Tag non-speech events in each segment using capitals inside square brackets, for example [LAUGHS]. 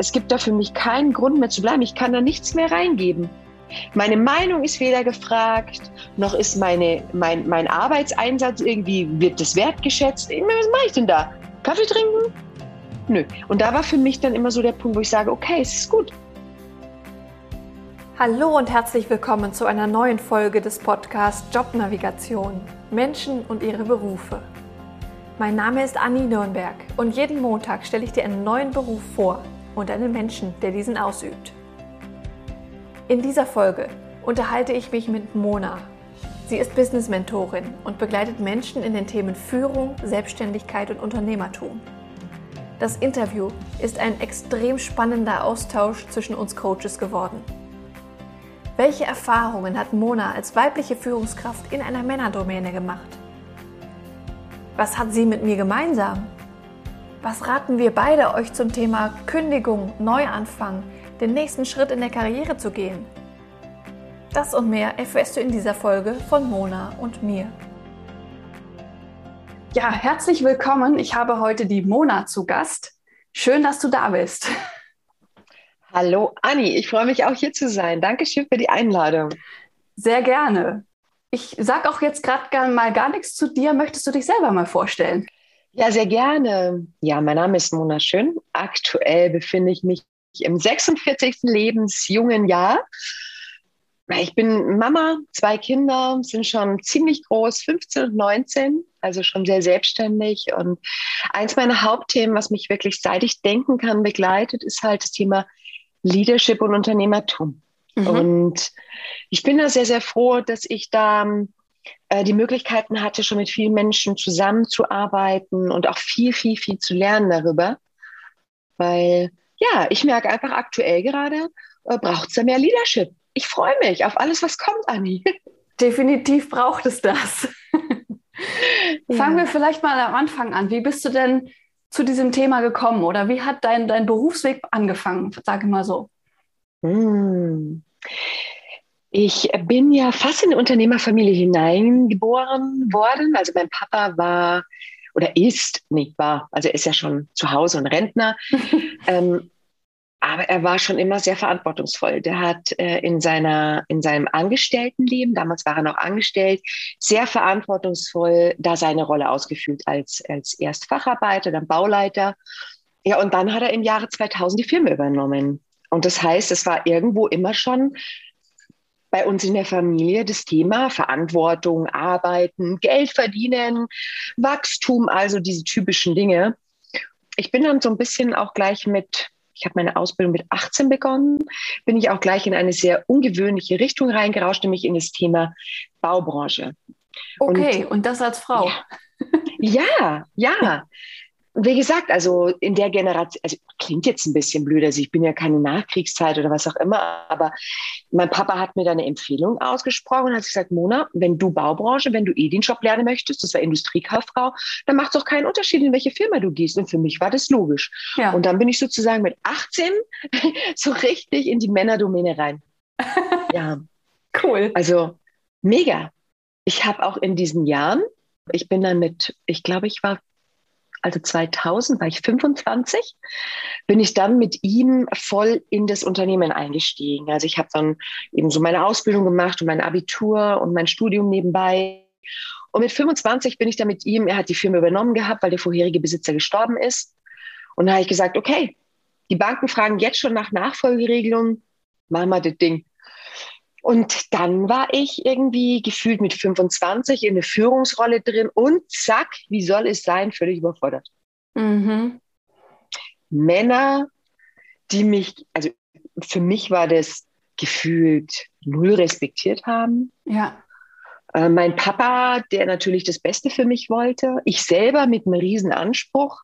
Es gibt da für mich keinen Grund mehr zu bleiben. Ich kann da nichts mehr reingeben. Meine Meinung ist weder gefragt, noch ist meine, mein, mein Arbeitseinsatz irgendwie, wird das wertgeschätzt. Was mache ich denn da? Kaffee trinken? Nö. Und da war für mich dann immer so der Punkt, wo ich sage, okay, es ist gut. Hallo und herzlich willkommen zu einer neuen Folge des Podcasts Jobnavigation. Menschen und ihre Berufe. Mein Name ist Anni Nürnberg und jeden Montag stelle ich dir einen neuen Beruf vor und einen Menschen, der diesen ausübt. In dieser Folge unterhalte ich mich mit Mona. Sie ist Business-Mentorin und begleitet Menschen in den Themen Führung, Selbstständigkeit und Unternehmertum. Das Interview ist ein extrem spannender Austausch zwischen uns Coaches geworden. Welche Erfahrungen hat Mona als weibliche Führungskraft in einer Männerdomäne gemacht? Was hat sie mit mir gemeinsam? Was raten wir beide euch zum Thema Kündigung, Neuanfang, den nächsten Schritt in der Karriere zu gehen? Das und mehr erfährst du in dieser Folge von Mona und mir. Ja, herzlich willkommen. Ich habe heute die Mona zu Gast. Schön, dass du da bist. Hallo Anni, ich freue mich auch hier zu sein. Dankeschön für die Einladung. Sehr gerne. Ich sage auch jetzt gerade mal gar nichts zu dir. Möchtest du dich selber mal vorstellen? Ja, sehr gerne. Ja, mein Name ist Mona Schön. Aktuell befinde ich mich im 46. lebensjungen Jahr. Ich bin Mama, zwei Kinder sind schon ziemlich groß, 15 und 19, also schon sehr selbstständig. Und eins meiner Hauptthemen, was mich wirklich seit ich denken kann begleitet, ist halt das Thema Leadership und Unternehmertum. Mhm. Und ich bin da sehr, sehr froh, dass ich da äh, die Möglichkeiten hatte, schon mit vielen Menschen zusammenzuarbeiten und auch viel, viel, viel zu lernen darüber. Weil, ja, ich merke einfach aktuell gerade, äh, braucht es da mehr Leadership. Ich freue mich auf alles, was kommt, Anni. [LAUGHS] Definitiv braucht es das. Fangen wir vielleicht mal am Anfang an. Wie bist du denn zu diesem Thema gekommen oder wie hat dein, dein Berufsweg angefangen, sage ich mal so? Hm. Ich bin ja fast in eine Unternehmerfamilie hineingeboren worden. Also mein Papa war oder ist, nicht war, also er ist ja schon zu Hause und Rentner. [LAUGHS] ähm, aber er war schon immer sehr verantwortungsvoll. Der hat äh, in, seiner, in seinem Angestelltenleben, damals war er noch angestellt, sehr verantwortungsvoll da seine Rolle ausgeführt als, als erst Facharbeiter, dann Bauleiter. Ja, und dann hat er im Jahre 2000 die Firma übernommen. Und das heißt, es war irgendwo immer schon bei uns in der Familie das Thema Verantwortung, Arbeiten, Geld verdienen, Wachstum, also diese typischen Dinge. Ich bin dann so ein bisschen auch gleich mit, ich habe meine Ausbildung mit 18 begonnen, bin ich auch gleich in eine sehr ungewöhnliche Richtung reingerauscht, nämlich in das Thema Baubranche. Okay, und, und das als Frau. Ja, ja. ja [LAUGHS] wie gesagt, also in der Generation, also klingt jetzt ein bisschen blöd, also ich bin ja keine Nachkriegszeit oder was auch immer, aber mein Papa hat mir da eine Empfehlung ausgesprochen und hat gesagt, Mona, wenn du Baubranche, wenn du eh den Job lernen möchtest, das war Industriekauffrau, dann macht es doch keinen Unterschied, in welche Firma du gehst. Und für mich war das logisch. Ja. Und dann bin ich sozusagen mit 18 [LAUGHS] so richtig in die Männerdomäne rein. [LAUGHS] ja. Cool. Also mega. Ich habe auch in diesen Jahren, ich bin dann mit, ich glaube, ich war also 2000 war ich 25, bin ich dann mit ihm voll in das Unternehmen eingestiegen. Also ich habe dann eben so meine Ausbildung gemacht und mein Abitur und mein Studium nebenbei. Und mit 25 bin ich dann mit ihm, er hat die Firma übernommen gehabt, weil der vorherige Besitzer gestorben ist. Und da habe ich gesagt, okay, die Banken fragen jetzt schon nach Nachfolgeregelungen, machen wir das Ding. Und dann war ich irgendwie gefühlt mit 25 in eine Führungsrolle drin und zack, wie soll es sein, völlig überfordert. Mhm. Männer, die mich, also für mich war das gefühlt null respektiert haben. Ja. Äh, mein Papa, der natürlich das Beste für mich wollte. Ich selber mit einem riesen Anspruch.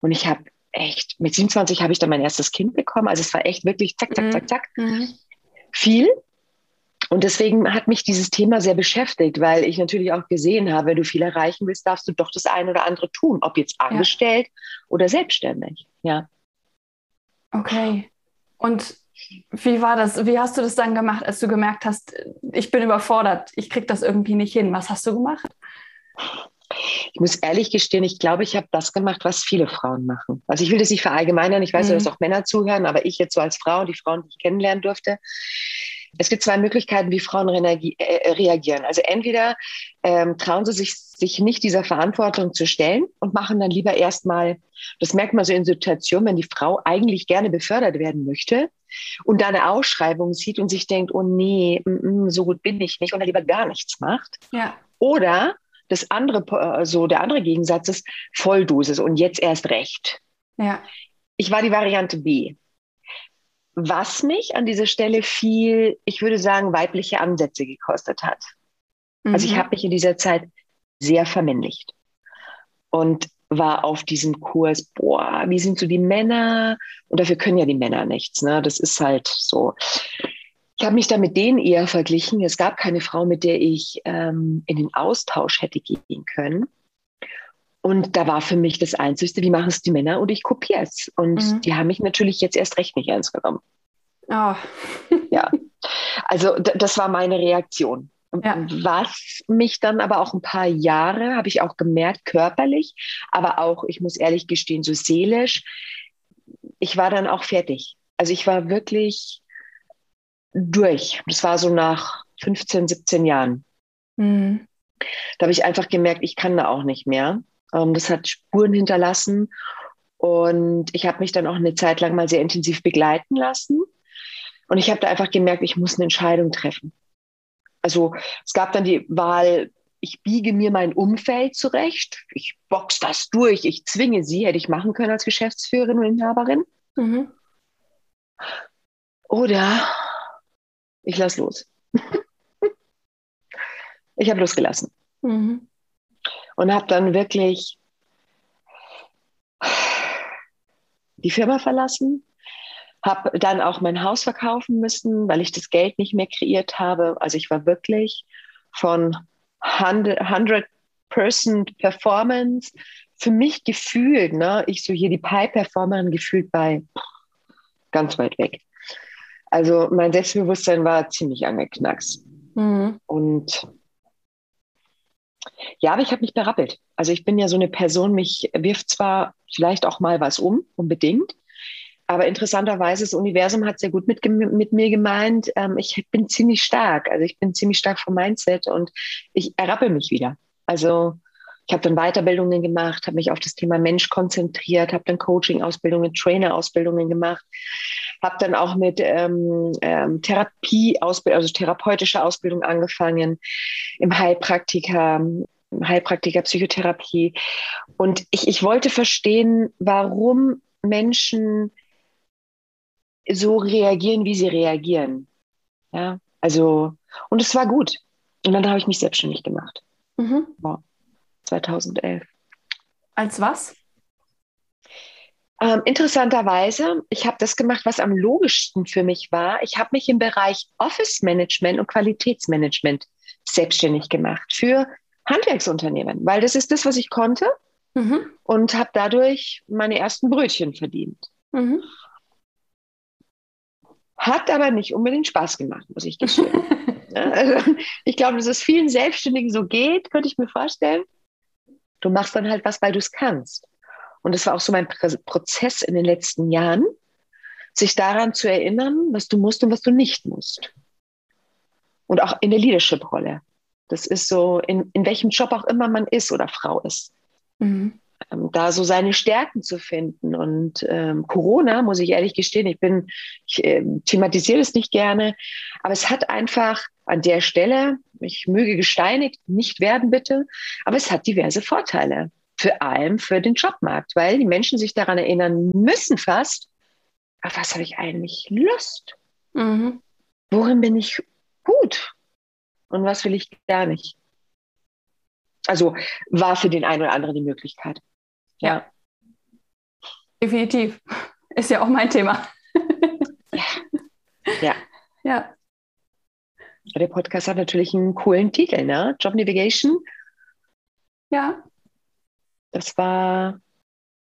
Und ich habe echt, mit 27 habe ich dann mein erstes Kind bekommen. Also es war echt wirklich zack, zack, zack, zack. Mhm. Viel. Und deswegen hat mich dieses Thema sehr beschäftigt, weil ich natürlich auch gesehen habe, wenn du viel erreichen willst, darfst du doch das eine oder andere tun, ob jetzt angestellt ja. oder selbstständig. Ja. Okay. Und wie war das? Wie hast du das dann gemacht, als du gemerkt hast, ich bin überfordert, ich kriege das irgendwie nicht hin? Was hast du gemacht? Ich muss ehrlich gestehen, ich glaube, ich habe das gemacht, was viele Frauen machen. Also ich will das nicht verallgemeinern, ich weiß, mhm. dass auch Männer zuhören, aber ich jetzt so als Frau, die Frauen, die ich kennenlernen durfte, es gibt zwei Möglichkeiten, wie Frauen äh, reagieren. Also entweder ähm, trauen sie sich, sich nicht dieser Verantwortung zu stellen und machen dann lieber erstmal, das merkt man so in Situationen, wenn die Frau eigentlich gerne befördert werden möchte und da eine Ausschreibung sieht und sich denkt, oh nee, mm, mm, so gut bin ich nicht und dann lieber gar nichts macht. Ja. Oder das andere, also der andere Gegensatz ist Volldosis und jetzt erst recht. Ja. Ich war die Variante B was mich an dieser Stelle viel, ich würde sagen, weibliche Ansätze gekostet hat. Mhm. Also ich mhm. habe mich in dieser Zeit sehr vermännlicht und war auf diesem Kurs, boah, wie sind so die Männer? Und dafür können ja die Männer nichts. Ne? Das ist halt so. Ich habe mich da mit denen eher verglichen. Es gab keine Frau, mit der ich ähm, in den Austausch hätte gehen können. Und da war für mich das Einzige, wie machen es die Männer und ich kopiere es. Und mhm. die haben mich natürlich jetzt erst recht nicht ernst genommen. Oh. [LAUGHS] ja, also das war meine Reaktion. Ja. Was mich dann aber auch ein paar Jahre, habe ich auch gemerkt, körperlich, aber auch, ich muss ehrlich gestehen, so seelisch, ich war dann auch fertig. Also ich war wirklich durch. Das war so nach 15, 17 Jahren. Mhm. Da habe ich einfach gemerkt, ich kann da auch nicht mehr. Ähm, das hat Spuren hinterlassen. Und ich habe mich dann auch eine Zeit lang mal sehr intensiv begleiten lassen. Und ich habe da einfach gemerkt, ich muss eine Entscheidung treffen. Also es gab dann die Wahl, ich biege mir mein Umfeld zurecht, ich box das durch, ich zwinge sie, hätte ich machen können als Geschäftsführerin und Inhaberin. Mhm. Oder ich lasse los. [LAUGHS] ich habe losgelassen. Mhm und habe dann wirklich die Firma verlassen, habe dann auch mein Haus verkaufen müssen, weil ich das Geld nicht mehr kreiert habe. Also ich war wirklich von 100% Performance für mich gefühlt, ne, ich so hier die Pie-Performerin gefühlt bei ganz weit weg. Also mein Selbstbewusstsein war ziemlich angeknackst. Mhm. Und ja, aber ich habe mich berappelt. Also ich bin ja so eine Person, mich wirft zwar vielleicht auch mal was um, unbedingt, aber interessanterweise, das Universum hat sehr gut mit, mit mir gemeint, ähm, ich bin ziemlich stark. Also ich bin ziemlich stark vom Mindset und ich errappel mich wieder. Also ich habe dann Weiterbildungen gemacht, habe mich auf das Thema Mensch konzentriert, habe dann Coaching-Ausbildungen, Trainer-Ausbildungen gemacht, habe dann auch mit ähm, ähm, Therapie, also therapeutische Ausbildung angefangen im Heilpraktiker, Heilpraktiker Psychotherapie. Und ich, ich wollte verstehen, warum Menschen so reagieren, wie sie reagieren. Ja, also, und es war gut. Und dann habe ich mich selbstständig gemacht. Mhm. Wow. 2011. Als was? Ähm, interessanterweise, ich habe das gemacht, was am logischsten für mich war. Ich habe mich im Bereich Office Management und Qualitätsmanagement selbstständig gemacht für Handwerksunternehmen, weil das ist das, was ich konnte mhm. und habe dadurch meine ersten Brötchen verdient. Mhm. Hat aber nicht unbedingt Spaß gemacht, muss ich gestehen. [LAUGHS] also, ich glaube, dass es vielen Selbstständigen so geht, könnte ich mir vorstellen. Du machst dann halt was, weil du es kannst. Und das war auch so mein Prozess in den letzten Jahren, sich daran zu erinnern, was du musst und was du nicht musst. Und auch in der Leadership-Rolle. Das ist so, in, in welchem Job auch immer man ist oder Frau ist. Mhm. Ähm, da so seine Stärken zu finden. Und ähm, Corona, muss ich ehrlich gestehen, ich bin, ich äh, thematisiere es nicht gerne, aber es hat einfach an der Stelle, ich möge gesteinigt nicht werden, bitte, aber es hat diverse Vorteile. Für allem für den Jobmarkt, weil die Menschen sich daran erinnern müssen fast, auf was habe ich eigentlich Lust? Mhm. Worin bin ich gut? Und was will ich gar nicht? Also war für den einen oder anderen die Möglichkeit. Ja. Definitiv. Ist ja auch mein Thema. ja. ja. Ja. Der Podcast hat natürlich einen coolen Titel, ne? Job Navigation. Ja. Das war,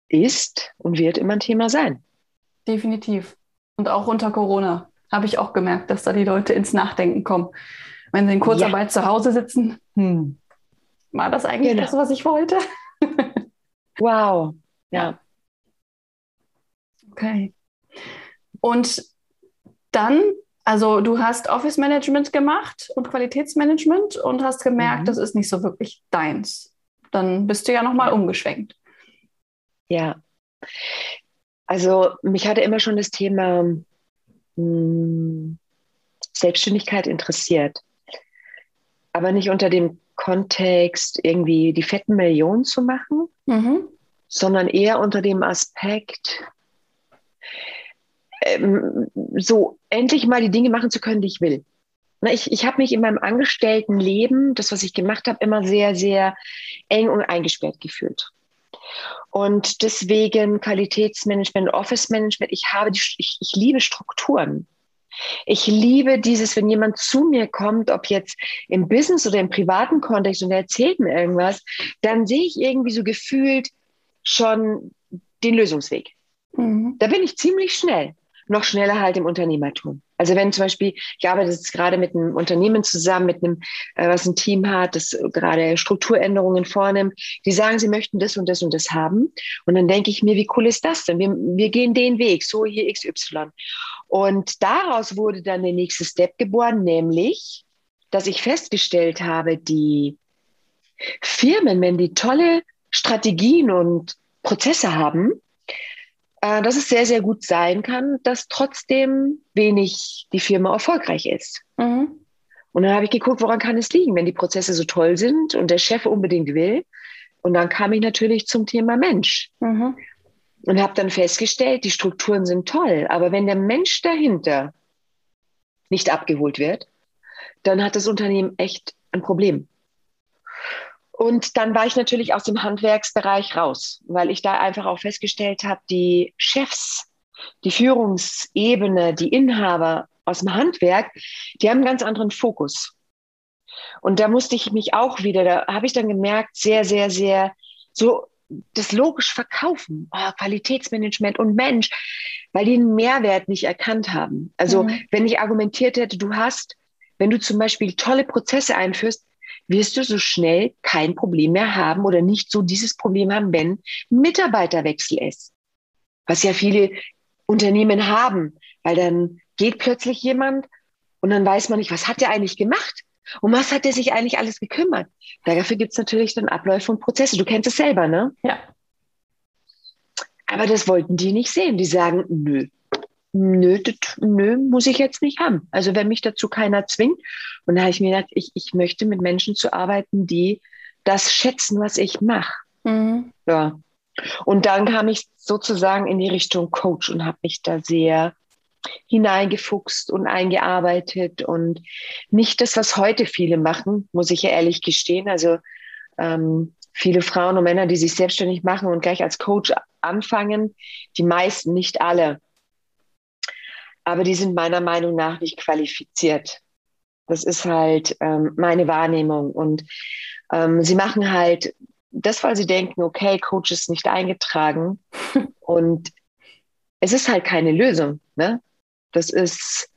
ist und wird immer ein Thema sein. Definitiv. Und auch unter Corona habe ich auch gemerkt, dass da die Leute ins Nachdenken kommen. Wenn sie in Kurzarbeit ja. zu Hause sitzen, hm, war das eigentlich genau. das, was ich wollte? Wow, ja. Okay. Und dann, also du hast Office Management gemacht und Qualitätsmanagement und hast gemerkt, mhm. das ist nicht so wirklich deins. Dann bist du ja nochmal umgeschwenkt. Ja. Also mich hatte immer schon das Thema mh, hm, Selbstständigkeit interessiert. Aber nicht unter dem Kontext, irgendwie die fetten Millionen zu machen, mhm. sondern eher unter dem Aspekt, ähm, so endlich mal die Dinge machen zu können, die ich will. Ich, ich habe mich in meinem Angestelltenleben, das, was ich gemacht habe, immer sehr, sehr eng und eingesperrt gefühlt. Und deswegen Qualitätsmanagement, Office Management, ich habe die, ich, ich liebe Strukturen. Ich liebe dieses, wenn jemand zu mir kommt, ob jetzt im Business oder im privaten Kontext und er erzählt mir irgendwas, dann sehe ich irgendwie so gefühlt schon den Lösungsweg. Mhm. Da bin ich ziemlich schnell noch schneller halt im Unternehmertum. Also wenn zum Beispiel, ich arbeite jetzt gerade mit einem Unternehmen zusammen, mit einem, äh, was ein Team hat, das gerade Strukturänderungen vornimmt, die sagen, sie möchten das und das und das haben. Und dann denke ich mir, wie cool ist das denn? Wir, wir gehen den Weg, so hier XY. Und daraus wurde dann der nächste Step geboren, nämlich, dass ich festgestellt habe, die Firmen, wenn die tolle Strategien und Prozesse haben, äh, dass es sehr, sehr gut sein kann, dass trotzdem wenig die Firma erfolgreich ist. Mhm. Und dann habe ich geguckt, woran kann es liegen, wenn die Prozesse so toll sind und der Chef unbedingt will. Und dann kam ich natürlich zum Thema Mensch. Mhm. Und habe dann festgestellt, die Strukturen sind toll, aber wenn der Mensch dahinter nicht abgeholt wird, dann hat das Unternehmen echt ein Problem. Und dann war ich natürlich aus dem Handwerksbereich raus, weil ich da einfach auch festgestellt habe, die Chefs, die Führungsebene, die Inhaber aus dem Handwerk, die haben einen ganz anderen Fokus. Und da musste ich mich auch wieder, da habe ich dann gemerkt, sehr, sehr, sehr so das logisch verkaufen, oh, Qualitätsmanagement und Mensch, weil die einen Mehrwert nicht erkannt haben. Also mhm. wenn ich argumentiert hätte, du hast, wenn du zum Beispiel tolle Prozesse einführst, wirst du so schnell kein Problem mehr haben oder nicht so dieses Problem haben, wenn Mitarbeiterwechsel ist. Was ja viele Unternehmen haben, weil dann geht plötzlich jemand und dann weiß man nicht, was hat der eigentlich gemacht? Um was hat der sich eigentlich alles gekümmert? Dafür gibt es natürlich dann Abläufe und Prozesse. Du kennst es selber, ne? Ja. Aber das wollten die nicht sehen. Die sagen, nö, nö, das, nö, muss ich jetzt nicht haben. Also wenn mich dazu keiner zwingt. Und da habe ich mir gedacht, ich, ich möchte mit Menschen zu arbeiten, die das schätzen, was ich mache. Mhm. Ja. Und dann kam ich sozusagen in die Richtung Coach und habe mich da sehr hineingefuchst und eingearbeitet und nicht das, was heute viele machen, muss ich ja ehrlich gestehen. Also ähm, viele Frauen und Männer, die sich selbstständig machen und gleich als Coach anfangen, die meisten, nicht alle, aber die sind meiner Meinung nach nicht qualifiziert. Das ist halt ähm, meine Wahrnehmung. Und ähm, sie machen halt das, weil sie denken, okay, Coach ist nicht eingetragen. [LAUGHS] und es ist halt keine Lösung. Ne? Das ist,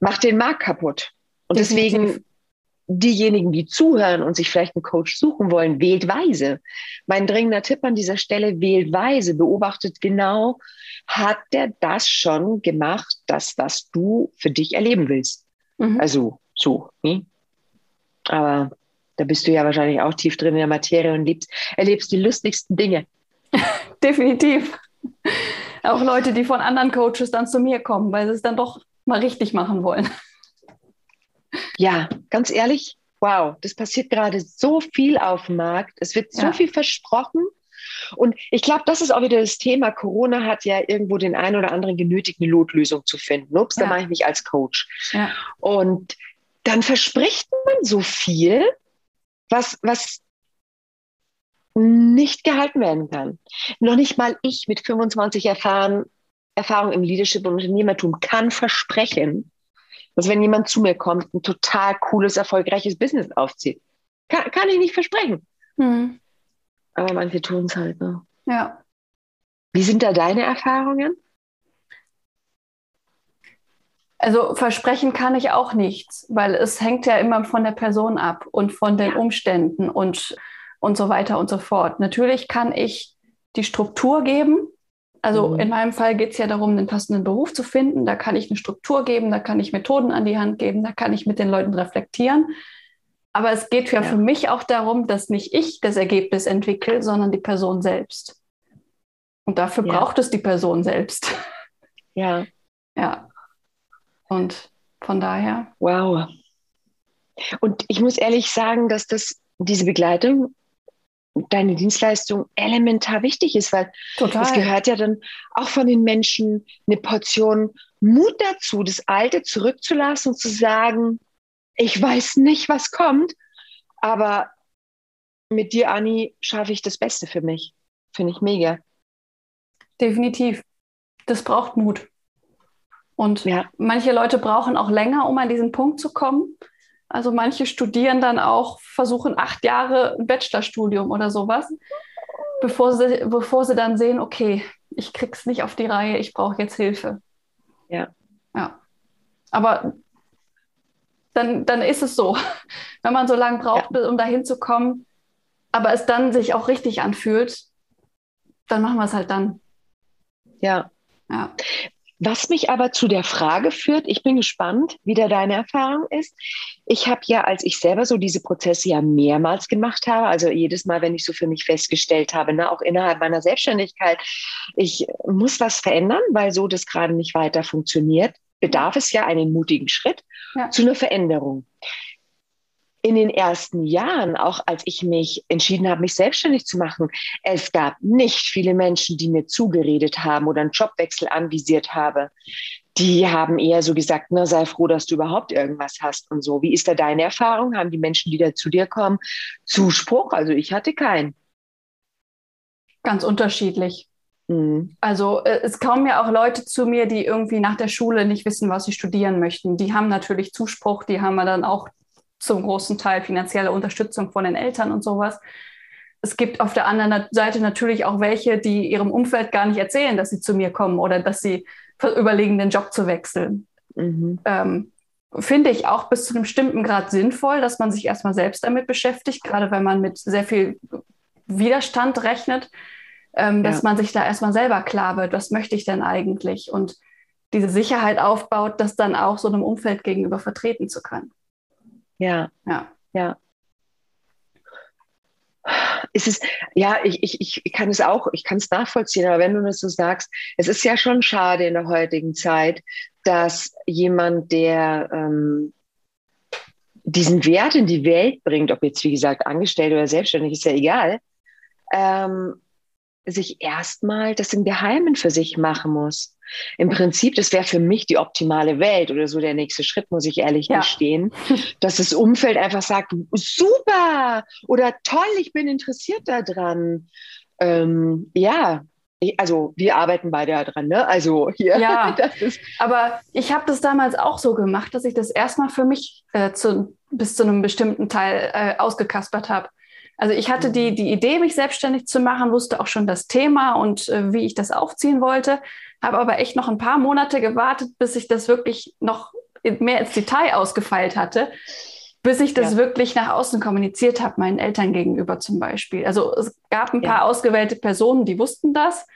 macht den Markt kaputt. Und deswegen diejenigen, die zuhören und sich vielleicht einen Coach suchen wollen, wählt weise. Mein dringender Tipp an dieser Stelle, wählt weise, beobachtet genau, hat der das schon gemacht, das du für dich erleben willst. Mhm. Also so. Hm? Aber da bist du ja wahrscheinlich auch tief drin in der Materie und liebst, erlebst die lustigsten Dinge. [LAUGHS] Definitiv. Auch Leute, die von anderen Coaches dann zu mir kommen, weil sie es dann doch mal richtig machen wollen. Ja, ganz ehrlich, wow, das passiert gerade so viel auf dem Markt. Es wird so ja. viel versprochen. Und ich glaube, das ist auch wieder das Thema. Corona hat ja irgendwo den einen oder anderen genötigt, eine Notlösung zu finden. Ups, ja. da mache ich mich als Coach. Ja. Und dann verspricht man so viel, was, was nicht gehalten werden kann. Noch nicht mal ich mit 25 Erfahren, Erfahrung im Leadership und Unternehmertum kann versprechen, dass wenn jemand zu mir kommt, ein total cooles, erfolgreiches Business aufzieht. Kann, kann ich nicht versprechen. Mhm. Aber manche tun es halt. Ne? Ja. Wie sind da deine Erfahrungen? Also versprechen kann ich auch nichts, weil es hängt ja immer von der Person ab und von den ja. Umständen und, und so weiter und so fort. Natürlich kann ich die Struktur geben. Also mhm. in meinem Fall geht es ja darum, einen passenden Beruf zu finden. Da kann ich eine Struktur geben, da kann ich Methoden an die Hand geben, da kann ich mit den Leuten reflektieren. Aber es geht ja, ja. für mich auch darum, dass nicht ich das Ergebnis entwickle, sondern die Person selbst. Und dafür ja. braucht es die Person selbst. [LAUGHS] Ja. Ja. Und von daher. Wow. Und ich muss ehrlich sagen, dass das, diese Begleitung, deine Dienstleistung elementar wichtig ist, weil es gehört ja dann auch von den Menschen eine Portion Mut dazu, das Alte zurückzulassen und zu sagen, ich weiß nicht, was kommt, aber mit dir, Anni, schaffe ich das Beste für mich. Finde ich mega. Definitiv. Das braucht Mut. Und ja. manche Leute brauchen auch länger, um an diesen Punkt zu kommen. Also manche studieren dann auch, versuchen acht Jahre ein Bachelorstudium oder sowas, bevor sie, bevor sie dann sehen, okay, ich krieg's nicht auf die Reihe, ich brauche jetzt Hilfe. Ja. Ja. Aber dann, dann ist es so. Wenn man so lange braucht, ja. um dahin zu kommen, aber es dann sich auch richtig anfühlt, dann machen wir es halt dann. Ja. ja. Was mich aber zu der Frage führt, ich bin gespannt, wie da deine Erfahrung ist. Ich habe ja, als ich selber so diese Prozesse ja mehrmals gemacht habe, also jedes Mal, wenn ich so für mich festgestellt habe, ne, auch innerhalb meiner Selbstständigkeit, ich muss was verändern, weil so das gerade nicht weiter funktioniert, bedarf es ja einen mutigen Schritt ja. zu einer Veränderung in den ersten Jahren, auch als ich mich entschieden habe, mich selbstständig zu machen, es gab nicht viele Menschen, die mir zugeredet haben oder einen Jobwechsel anvisiert habe. Die haben eher so gesagt, na, sei froh, dass du überhaupt irgendwas hast und so. Wie ist da deine Erfahrung? Haben die Menschen, die da zu dir kommen, Zuspruch? Also ich hatte keinen. Ganz unterschiedlich. Mhm. Also äh, es kommen ja auch Leute zu mir, die irgendwie nach der Schule nicht wissen, was sie studieren möchten. Die haben natürlich Zuspruch, die haben wir dann auch zum großen Teil finanzielle Unterstützung von den Eltern und sowas. Es gibt auf der anderen Seite natürlich auch welche, die ihrem Umfeld gar nicht erzählen, dass sie zu mir kommen oder dass sie überlegen, den Job zu wechseln. Mhm. Ähm, Finde ich auch bis zu einem bestimmten Grad sinnvoll, dass man sich erstmal selbst damit beschäftigt, gerade wenn man mit sehr viel Widerstand rechnet, ähm, ja. dass man sich da erstmal selber klar wird, was möchte ich denn eigentlich? Und diese Sicherheit aufbaut, das dann auch so einem Umfeld gegenüber vertreten zu können. Ja. Ja. Ja. Ist es, ja, ich, ich, ich kann es auch, ich kann es nachvollziehen, aber wenn du das so sagst, es ist ja schon schade in der heutigen Zeit, dass jemand, der ähm, diesen Wert in die Welt bringt, ob jetzt wie gesagt angestellt oder selbstständig, ist ja egal, ähm, sich erstmal das im Geheimen für sich machen muss. Im Prinzip, das wäre für mich die optimale Welt oder so der nächste Schritt, muss ich ehrlich ja. gestehen, dass das Umfeld einfach sagt, super oder toll, ich bin interessiert daran. Ähm, ja, also wir arbeiten beide daran, ne? Also hier. Ja, [LAUGHS] aber ich habe das damals auch so gemacht, dass ich das erstmal für mich äh, zu, bis zu einem bestimmten Teil äh, ausgekaspert habe. Also ich hatte die, die Idee, mich selbstständig zu machen, wusste auch schon das Thema und äh, wie ich das aufziehen wollte, habe aber echt noch ein paar Monate gewartet, bis ich das wirklich noch mehr ins Detail ausgefeilt hatte, bis ich das ja. wirklich nach außen kommuniziert habe, meinen Eltern gegenüber zum Beispiel. Also es gab ein paar ja. ausgewählte Personen, die wussten das.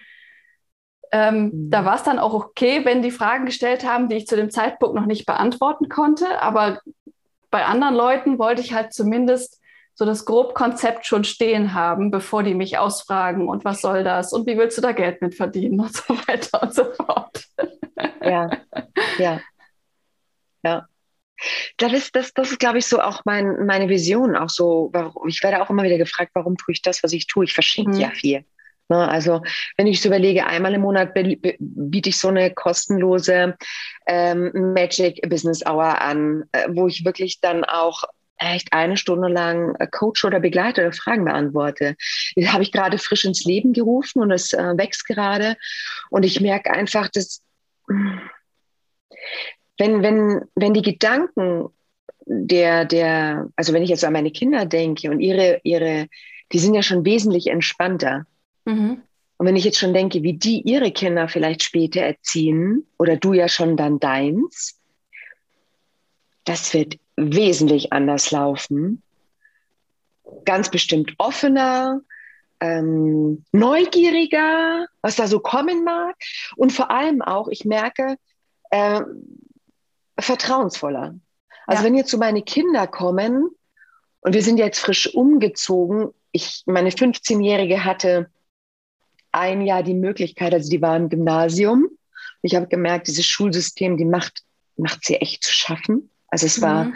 Ähm, mhm. Da war es dann auch okay, wenn die Fragen gestellt haben, die ich zu dem Zeitpunkt noch nicht beantworten konnte. Aber bei anderen Leuten wollte ich halt zumindest so das Grobkonzept schon stehen haben, bevor die mich ausfragen und was soll das und wie willst du da Geld mit verdienen und so [LAUGHS] weiter und so fort. Ja, ja, ja. Das ist, das, das ist, glaube ich, so auch mein, meine Vision. Auch so, warum, ich werde auch immer wieder gefragt, warum tue ich das, was ich tue? Ich verschenke mhm. ja viel. Ne, also wenn ich so überlege, einmal im Monat biete ich so eine kostenlose ähm, Magic Business Hour an, äh, wo ich wirklich dann auch echt eine Stunde lang äh, Coach oder Begleiter oder Fragen beantworte. Das habe ich gerade frisch ins Leben gerufen und es äh, wächst gerade. Und ich merke einfach, dass wenn, wenn, wenn die Gedanken der, der, also wenn ich jetzt an meine Kinder denke und ihre, ihre, die sind ja schon wesentlich entspannter. Mhm. Und wenn ich jetzt schon denke, wie die ihre Kinder vielleicht später erziehen oder du ja schon dann deins, das wird wesentlich anders laufen. Ganz bestimmt offener, ähm, neugieriger, was da so kommen mag. Und vor allem auch, ich merke, äh, vertrauensvoller. Also ja. wenn jetzt so meine Kinder kommen und wir sind jetzt frisch umgezogen, ich, meine 15-Jährige hatte ein Jahr die Möglichkeit, also die war im Gymnasium. Ich habe gemerkt, dieses Schulsystem, die macht, macht sie echt zu schaffen. Also es war, mhm.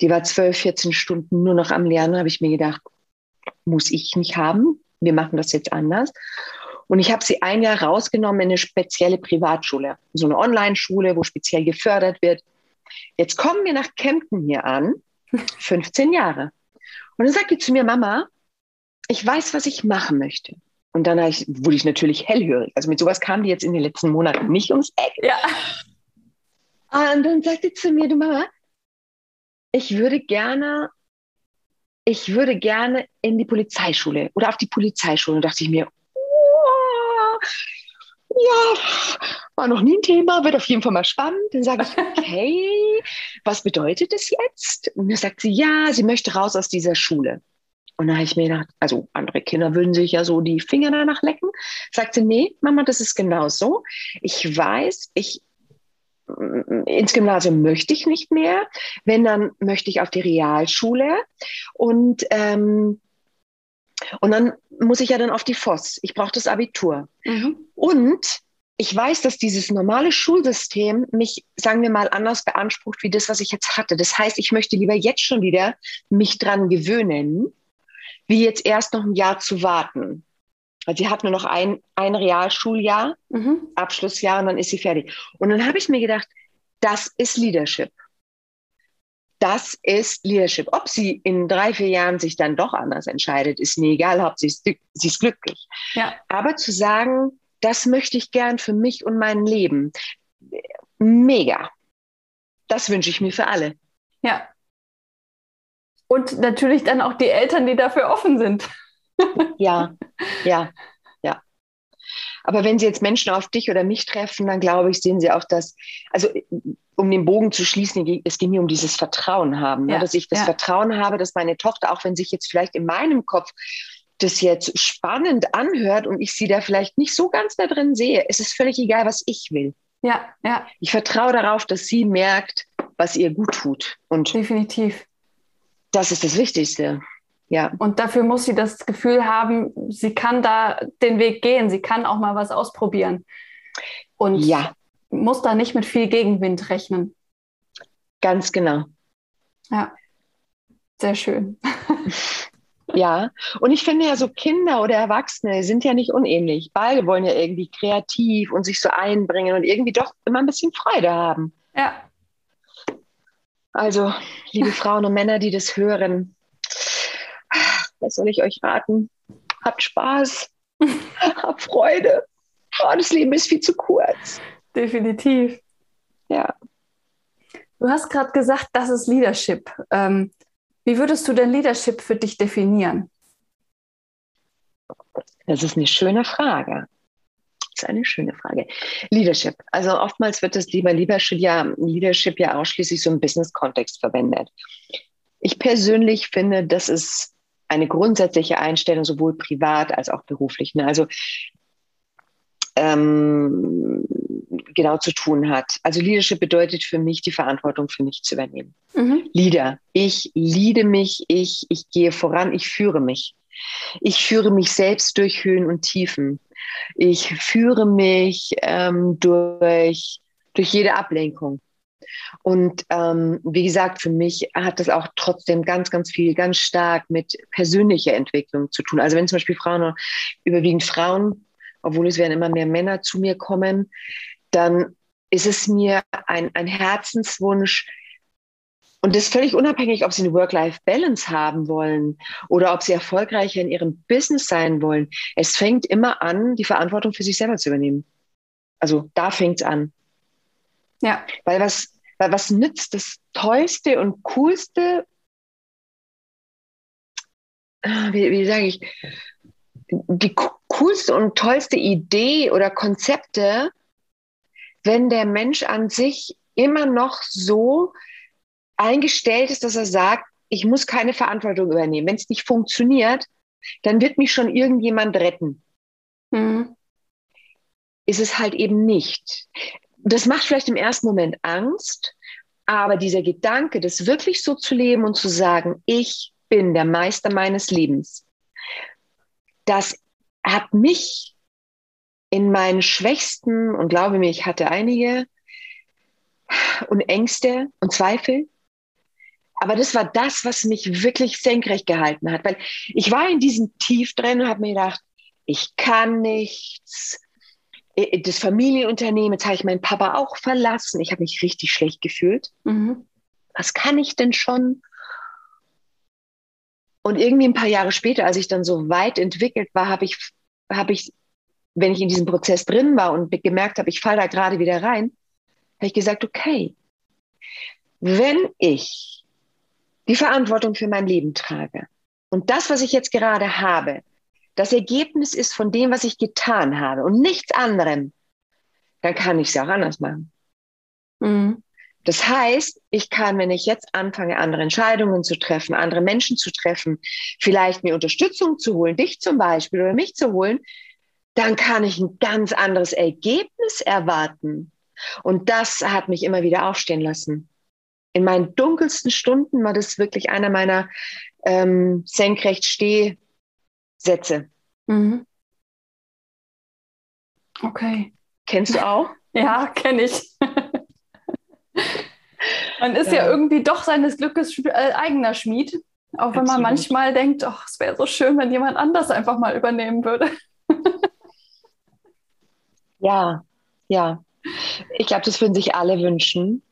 die war 12, 14 Stunden nur noch am Lernen, habe ich mir gedacht, muss ich nicht haben. Wir machen das jetzt anders. Und ich habe sie ein Jahr rausgenommen in eine spezielle Privatschule, so eine Online-Schule, wo speziell gefördert wird. Jetzt kommen wir nach Kempten hier an, [LAUGHS] 15 Jahre. Und dann sagt die zu mir, Mama, ich weiß, was ich machen möchte. Und dann ich, wurde ich natürlich hellhörig. Also mit sowas kam die jetzt in den letzten Monaten nicht ums Eck. Ja. Und dann sagte sie zu mir, du Mama, ich würde gerne, ich würde gerne in die Polizeischule oder auf die Polizeischule. Und dachte ich mir, oh, ja, war noch nie ein Thema, wird auf jeden Fall mal spannend. Dann sage ich, [LAUGHS] okay, was bedeutet das jetzt? Und dann sagt sie, ja, sie möchte raus aus dieser Schule. Und da habe ich mir gedacht, also andere Kinder würden sich ja so die Finger danach lecken. Sagt sie, nee, Mama, das ist genau so. Ich weiß, ich ins Gymnasium möchte ich nicht mehr. Wenn, dann möchte ich auf die Realschule. Und, ähm, und dann muss ich ja dann auf die FOS. Ich brauche das Abitur. Mhm. Und ich weiß, dass dieses normale Schulsystem mich, sagen wir mal, anders beansprucht wie das, was ich jetzt hatte. Das heißt, ich möchte lieber jetzt schon wieder mich dran gewöhnen, wie jetzt erst noch ein Jahr zu warten. Sie hat nur noch ein, ein Realschuljahr, mhm. Abschlussjahr und dann ist sie fertig. Und dann habe ich mir gedacht, das ist Leadership. Das ist Leadership. Ob sie in drei, vier Jahren sich dann doch anders entscheidet, ist mir egal. Hauptsächlich sie ist glücklich. Ja. Aber zu sagen, das möchte ich gern für mich und mein Leben, mega. Das wünsche ich mir für alle. Ja, und natürlich dann auch die Eltern, die dafür offen sind. Ja, ja, ja. Aber wenn sie jetzt Menschen auf dich oder mich treffen, dann glaube ich, sehen sie auch das, also um den Bogen zu schließen, es ging mir um dieses Vertrauen haben, ne? ja, ne? dass ich das ja. Vertrauen habe, dass meine Tochter, auch wenn sich jetzt vielleicht in meinem Kopf das jetzt spannend anhört und ich sie da vielleicht nicht so ganz da drin sehe, es ist völlig egal, was ich will. Ja, ja. Ich vertraue darauf, dass sie merkt, was ihr gut tut. Und Definitiv. Das ist das Wichtigste. Ja. Und dafür muss sie das Gefühl haben, sie kann da den Weg gehen, sie kann auch mal was ausprobieren. Und ja. muss da nicht mit viel Gegenwind rechnen. Ganz genau. Ja, sehr schön. [LAUGHS] Ja, und ich finde ja so Kinder oder Erwachsene sind ja nicht unähnlich. Beide wollen ja irgendwie kreativ und sich so einbringen und irgendwie doch immer ein bisschen Freude haben. Ja. Also, liebe [LAUGHS] Frauen und Männer, die das hören, was soll ich euch raten? Habt Spaß, [LAUGHS] habt Freude. Oh, das Leben ist viel zu kurz. Definitiv. Ja. Du hast gerade gesagt, das ist Leadership. Ähm, wie würdest du denn Leadership für dich definieren? Das ist eine schöne Frage. Das ist eine schöne Frage. Leadership. Also oftmals wird das lieber Leadership ja, Leadership ja ausschließlich so im Business-Kontext verwendet. Ich persönlich finde, das ist eine grundsätzliche Einstellung, sowohl privat als auch beruflich. Ne? Also ähm, genau zu tun hat. Also Leadership bedeutet für mich, die Verantwortung für mich zu übernehmen. Mhm. Leader. Ich leade mich, ich, ich gehe voran, ich führe mich. Ich führe mich selbst durch Höhen und Tiefen. Ich führe mich ähm, durch, durch jede Ablenkung. Und ähm, wie gesagt, für mich hat das auch trotzdem ganz, ganz viel, ganz stark mit persönlicher Entwicklung zu tun. Also wenn zum Beispiel Frauen, überwiegend Frauen, obwohl es werden immer mehr Männer zu mir kommen, dann ist es mir ein, ein Herzenswunsch, und das völlig unabhängig, ob sie eine Work-Life-Balance haben wollen oder ob sie erfolgreicher in ihrem Business sein wollen. Es fängt immer an, die Verantwortung für sich selber zu übernehmen. Also da fängt es an. Ja. Weil was, weil was nützt das Tollste und Coolste, ah, wie, wie sage ich, die coolste und tollste Idee oder Konzepte, wenn der Mensch an sich immer noch so eingestellt ist, dass er sagt, ich muss keine Verantwortung übernehmen. Wenn es nicht funktioniert, dann wird mich schon irgendjemand retten. Mhm. Ist es halt eben nicht. Das macht vielleicht im ersten Moment Angst, aber dieser Gedanke, das wirklich so zu leben und zu sagen, ich bin der Meister meines Lebens, das hat mich in meinen schwächsten, und glaube mir, ich hatte einige, und Ängste und Zweifel. Aber das war das, was mich wirklich senkrecht gehalten hat, weil ich war in diesem Tief drin und habe mir gedacht, ich kann nichts. Das Familienunternehmen, jetzt habe ich meinen Papa auch verlassen. Ich habe mich richtig schlecht gefühlt. Mhm. Was kann ich denn schon? Und irgendwie ein paar Jahre später, als ich dann so weit entwickelt war, habe ich, habe ich, wenn ich in diesem Prozess drin war und gemerkt habe, ich falle da gerade wieder rein, habe ich gesagt, okay, wenn ich die Verantwortung für mein Leben trage und das, was ich jetzt gerade habe, das Ergebnis ist von dem, was ich getan habe und nichts anderem, dann kann ich es ja auch anders machen. Mhm. Das heißt, ich kann, wenn ich jetzt anfange, andere Entscheidungen zu treffen, andere Menschen zu treffen, vielleicht mir Unterstützung zu holen, dich zum Beispiel oder mich zu holen, dann kann ich ein ganz anderes Ergebnis erwarten. Und das hat mich immer wieder aufstehen lassen. In meinen dunkelsten Stunden war das wirklich einer meiner ähm, senkrecht Stehsätze. Mhm. Okay. Kennst du auch? [LAUGHS] ja, kenne ich. [LAUGHS] man ist ja. ja. irgendwie doch seines Glückes äh, eigener Schmied. Auch wenn man manchmal denkt, oh, es wäre so schön, wenn jemand anders einfach mal übernehmen würde. [LAUGHS] ja, ja. Ich glaube, das würden sich alle wünschen.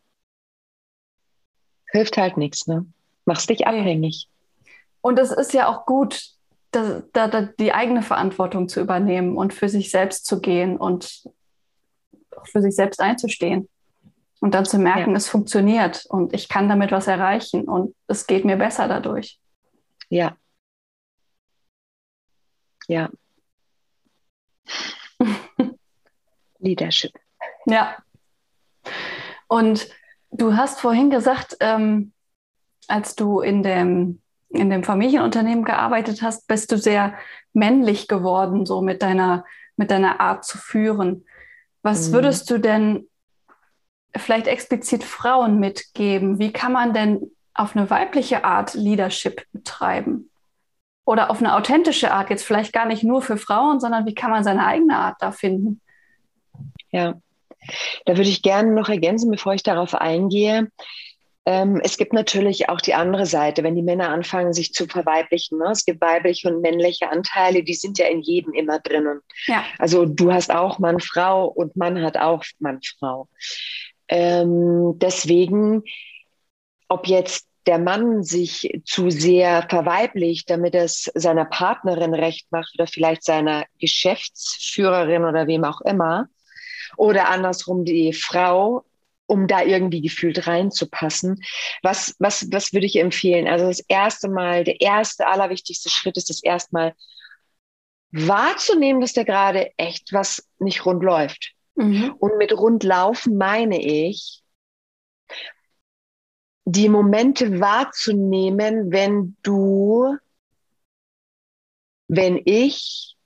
Hilft halt nichts, ne? Machst dich abhängig. Und es ist ja auch gut, da, da, da die eigene Verantwortung zu übernehmen und für sich selbst zu gehen und für sich selbst einzustehen. Und dann zu merken, ja. es funktioniert und ich kann damit was erreichen und es geht mir besser dadurch. Ja. Ja. [LAUGHS] Leadership. Ja. Und du hast vorhin gesagt, ähm, als du in dem, in dem Familienunternehmen gearbeitet hast, bist du sehr männlich geworden, so mit deiner, mit deiner Art zu führen. Was mhm. würdest du denn vielleicht explizit Frauen mitgeben? Wie kann man denn auf eine weibliche Art Leadership betreiben? Oder auf eine authentische Art, jetzt vielleicht gar nicht nur für Frauen, sondern wie kann man seine eigene Art da finden? Ja, da würde ich gerne noch ergänzen, bevor ich darauf eingehe. Ähm, es gibt natürlich auch die andere Seite, wenn die Männer anfangen, sich zu verweiblichen. Ne? Es gibt weibliche und männliche Anteile, die sind ja in jedem immer drinnen. Ja. Also du hast auch Mann, Frau und Mann hat auch Mann, Frau. Ähm, deswegen, ob jetzt der Mann sich zu sehr verweiblicht, damit es seiner Partnerin recht macht oder vielleicht seiner Geschäftsführerin oder wem auch immer, oder andersrum die Frau, um da irgendwie gefühlt reinzupassen. Was, was, was würde ich empfehlen? Also das erste Mal, der erste, allerwichtigste Schritt ist das erstmal wahrzunehmen, dass da gerade echt was nicht rund läuft. Mhm. Und mit rund laufen meine ich, die Momente wahrzunehmen, wenn du, wenn ich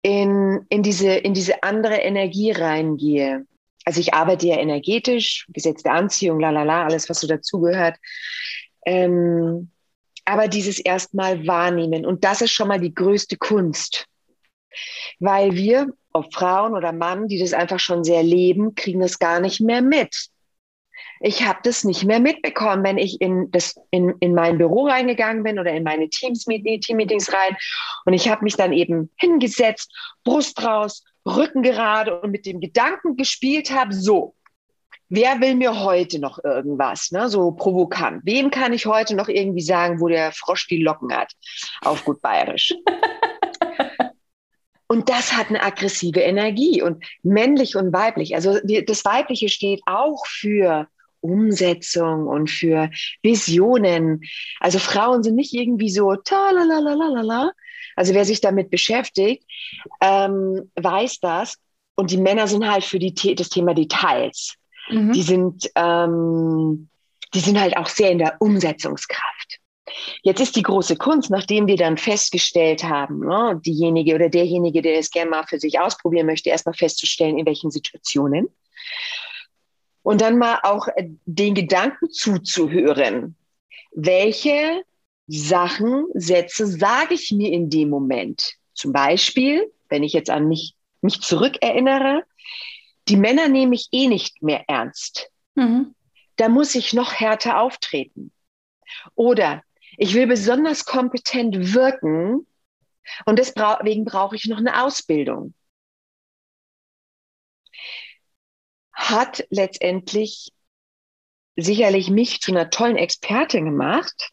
in, in, diese, in diese andere Energie reingehe. Also ich arbeite ja energetisch, Gesetz der Anziehung, la la la, alles, was so dazugehört. Ähm, aber dieses erstmal wahrnehmen. Und das ist schon mal die größte Kunst. Weil wir, ob Frauen oder Mann, die das einfach schon sehr leben, kriegen das gar nicht mehr mit ich habe das nicht mehr mitbekommen, wenn ich in, das, in, in mein Büro reingegangen bin oder in meine Teams, Team-Meetings rein. Und ich habe mich dann eben hingesetzt, Brust raus, Rücken gerade und mit dem Gedanken gespielt habe, so, wer will mir heute noch irgendwas, ne? so provokant. Wem kann ich heute noch irgendwie sagen, wo der Frosch die Locken hat, auf gut bayerisch. [LAUGHS] Und das hat eine aggressive Energie und männlich und weiblich. Also das Weibliche steht auch für Umsetzung und für Visionen. Also Frauen sind nicht irgendwie so la. Also wer sich damit beschäftigt, ähm, weiß das. Und die Männer sind halt für die, das Thema Details. Mhm. Die sind, ähm, die sind halt auch sehr in der Umsetzungskraft. Jetzt ist die große Kunst, nachdem wir dann festgestellt haben, ne, diejenige oder derjenige, der es gerne mal für sich ausprobieren möchte, erstmal festzustellen, in welchen Situationen. Und dann mal auch äh, den Gedanken zuzuhören. Welche Sachen, Sätze sage ich mir in dem Moment? Zum Beispiel, wenn ich jetzt an mich, mich zurückerinnere, die Männer nehme ich eh nicht mehr ernst. Mhm. Da muss ich noch härter auftreten. Oder ich will besonders kompetent wirken und deswegen brauche ich noch eine Ausbildung. Hat letztendlich sicherlich mich zu einer tollen Expertin gemacht,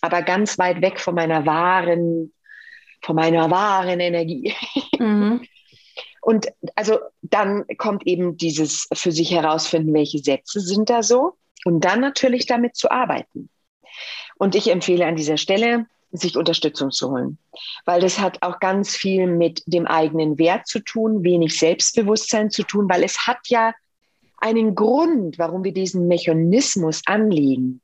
aber ganz weit weg von meiner wahren, von meiner wahren Energie. Mhm. [LAUGHS] Und also dann kommt eben dieses für sich herausfinden, welche Sätze sind da so und dann natürlich damit zu arbeiten. Und ich empfehle an dieser Stelle, sich Unterstützung zu holen, weil das hat auch ganz viel mit dem eigenen Wert zu tun, wenig Selbstbewusstsein zu tun, weil es hat ja einen Grund, warum wir diesen Mechanismus anlegen.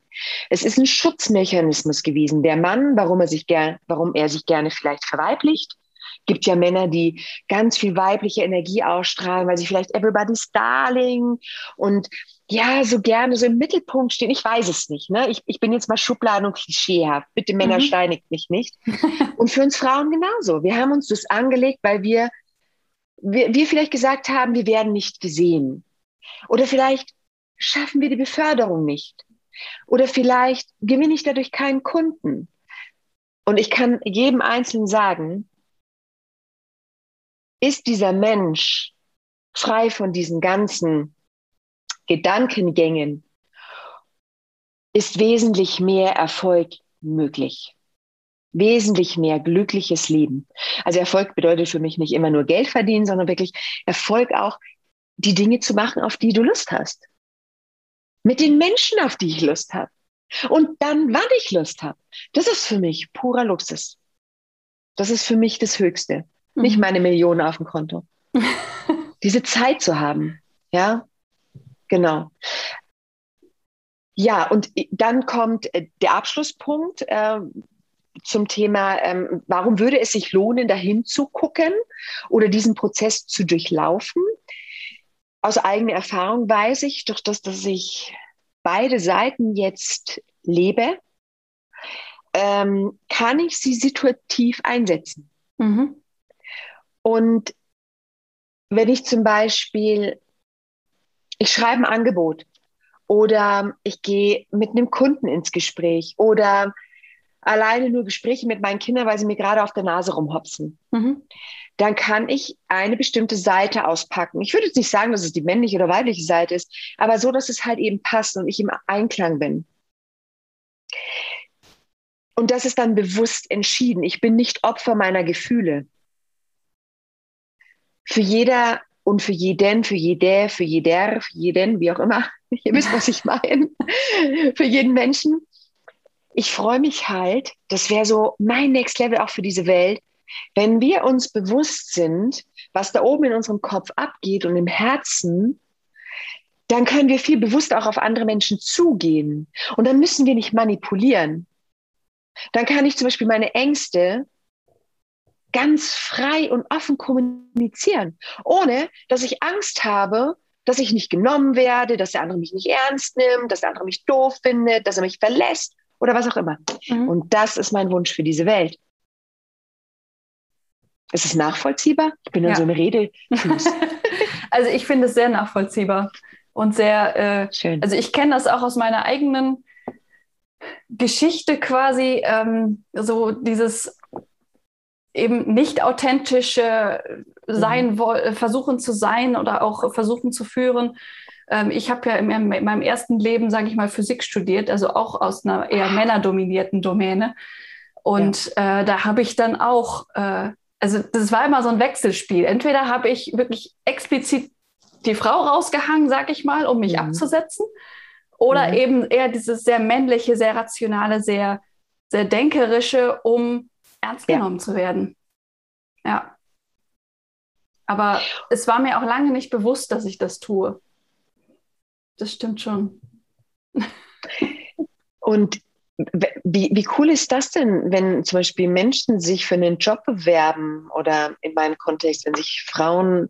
Es ist ein Schutzmechanismus gewesen. Der Mann, warum er sich gern, warum er sich gerne vielleicht verweiblicht, gibt ja Männer, die ganz viel weibliche Energie ausstrahlen, weil sie vielleicht Everybody's Darling und ja, so gerne so im Mittelpunkt stehen. Ich weiß es nicht. Ne? Ich, ich bin jetzt mal Schubladen und klischeehaft. Bitte Männer mhm. steinigt mich nicht. [LAUGHS] und für uns Frauen genauso. Wir haben uns das angelegt, weil wir, wir, wir vielleicht gesagt haben, wir werden nicht gesehen. Oder vielleicht schaffen wir die Beförderung nicht. Oder vielleicht gewinne ich dadurch keinen Kunden. Und ich kann jedem Einzelnen sagen, ist dieser Mensch frei von diesen ganzen Gedankengängen, ist wesentlich mehr Erfolg möglich. Wesentlich mehr glückliches Leben. Also Erfolg bedeutet für mich nicht immer nur Geld verdienen, sondern wirklich Erfolg auch, die Dinge zu machen, auf die du Lust hast. Mit den Menschen, auf die ich Lust habe. Und dann, wann ich Lust habe. Das ist für mich purer Luxus. Das ist für mich das Höchste. Mhm. Nicht meine Millionen auf dem Konto. [LAUGHS] Diese Zeit zu haben. Ja, genau. Ja, und dann kommt äh, der Abschlusspunkt äh, zum Thema, ähm, warum würde es sich lohnen, dahin zu gucken oder diesen Prozess zu durchlaufen? Aus eigener Erfahrung weiß ich, durch das, dass ich beide Seiten jetzt lebe, ähm, kann ich sie situativ einsetzen. Mhm. Und wenn ich zum Beispiel, ich schreibe ein Angebot oder ich gehe mit einem Kunden ins Gespräch oder alleine nur Gespräche mit meinen Kindern, weil sie mir gerade auf der Nase rumhopsen, mhm. dann kann ich eine bestimmte Seite auspacken. Ich würde jetzt nicht sagen, dass es die männliche oder weibliche Seite ist, aber so, dass es halt eben passt und ich im Einklang bin. Und das ist dann bewusst entschieden. Ich bin nicht Opfer meiner Gefühle für jeder und für jeden, für jede, für jeder, für jeden, wie auch immer, [LAUGHS] ihr wisst, was ich meine, für jeden Menschen. Ich freue mich halt, das wäre so mein Next Level auch für diese Welt, wenn wir uns bewusst sind, was da oben in unserem Kopf abgeht und im Herzen, dann können wir viel bewusster auch auf andere Menschen zugehen. Und dann müssen wir nicht manipulieren. Dann kann ich zum Beispiel meine Ängste ganz frei und offen kommunizieren, ohne dass ich Angst habe, dass ich nicht genommen werde, dass der andere mich nicht ernst nimmt, dass der andere mich doof findet, dass er mich verlässt oder was auch immer. Mhm. Und das ist mein Wunsch für diese Welt. Ist es nachvollziehbar? Ich bin in ja. so eine Rede. [LAUGHS] also ich finde es sehr nachvollziehbar und sehr äh, schön. Also ich kenne das auch aus meiner eigenen Geschichte quasi, ähm, so dieses eben nicht authentisch äh, sein mhm. wollen, versuchen zu sein oder auch versuchen zu führen. Ähm, ich habe ja in, in, meinem ersten Leben, sage ich mal, Physik studiert, also auch aus einer eher männerdominierten Domäne. Und ja. äh, da habe ich dann auch, äh, also das war immer so ein Wechselspiel. Entweder habe ich wirklich explizit die Frau rausgehangen, sage ich mal, um mich mhm. abzusetzen, oder mhm. eben eher dieses sehr männliche, sehr rationale, sehr, sehr denkerische, um ernst genommen ja. zu werden. Ja. Aber es war mir auch lange nicht bewusst, dass ich das tue. das stimmt schon. [LAUGHS] Und wie, wie cool ist das denn, wenn zum Beispiel Menschen sich für einen Job bewerben oder in meinem Kontext, wenn sich Frauen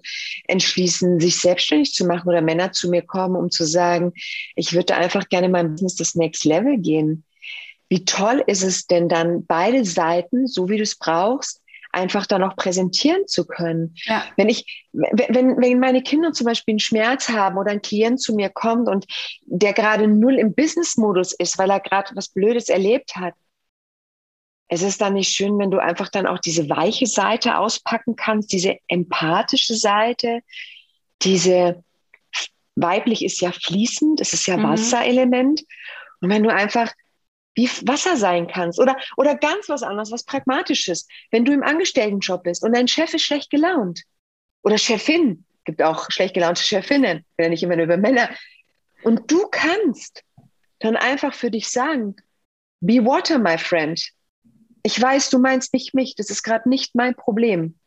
entschließen, sich selbstständig zu machen oder Männer zu mir kommen, um zu sagen, ich würde einfach gerne mein Business das Next Level gehen. Wie toll ist es denn dann, beide Seiten, so wie du es brauchst, einfach dann auch präsentieren zu können. Ja. Wenn ich, wenn, wenn meine Kinder zum Beispiel einen Schmerz haben oder ein Klient zu mir kommt und der gerade null im Business-Modus ist, weil er gerade was Blödes erlebt hat, es ist dann nicht schön, wenn du einfach dann auch diese weiche Seite auspacken kannst, diese empathische Seite, diese weiblich ist ja fließend, es ist ja mhm. Wasserelement. Und wenn du einfach wie Wasser sein kannst oder, oder ganz was anderes, was Pragmatisches. Wenn du im Angestelltenjob bist und dein Chef ist schlecht gelaunt oder Chefin, gibt auch schlecht gelaunte Chefinnen, wenn nicht immer nur über Männer. Und du kannst dann einfach für dich sagen, be water, my friend. Ich weiß, du meinst nicht mich, das ist gerade nicht mein Problem.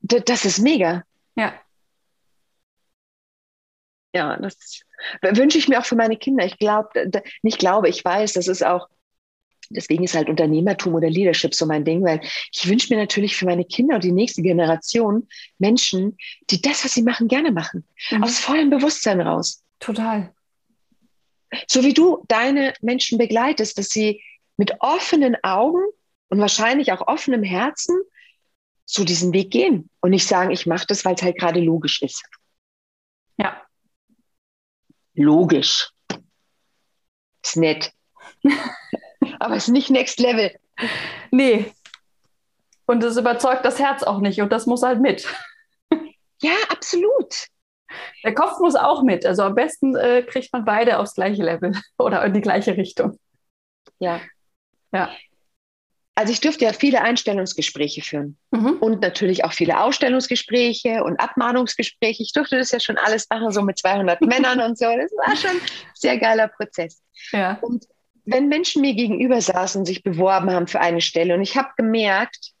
das ist mega. Ja. Ja, das wünsche ich mir auch für meine Kinder. Ich glaube, nicht glaube, ich weiß, das ist auch, deswegen ist halt Unternehmertum oder Leadership so mein Ding, weil ich wünsche mir natürlich für meine Kinder und die nächste Generation Menschen, die das, was sie machen, gerne machen. Mhm. Aus vollem Bewusstsein raus. Total. So wie du deine Menschen begleitest, dass sie mit offenen Augen und wahrscheinlich auch offenem Herzen so diesen Weg gehen und nicht sagen, ich mache das, weil es halt gerade logisch ist. Ja, logisch. Ist nett. [LAUGHS] Aber ist nicht Next Level. Nee. Und es überzeugt das Herz auch nicht und das muss halt mit. [LAUGHS] Ja, absolut. Der Kopf muss auch mit. Also am besten äh, kriegt man beide aufs gleiche Level [LAUGHS] oder in die gleiche Richtung. Ja. Ja. Also ich dürfte ja viele Einstellungsgespräche führen mhm. und natürlich auch viele Ausstellungsgespräche und Abmahnungsgespräche. Ich durfte das ja schon alles machen, so mit 200 [LAUGHS] Männern und so. Das war schon ein sehr geiler Prozess. Ja. Und wenn Menschen mir gegenüber saßen und sich beworben haben für eine Stelle und ich habe gemerkt,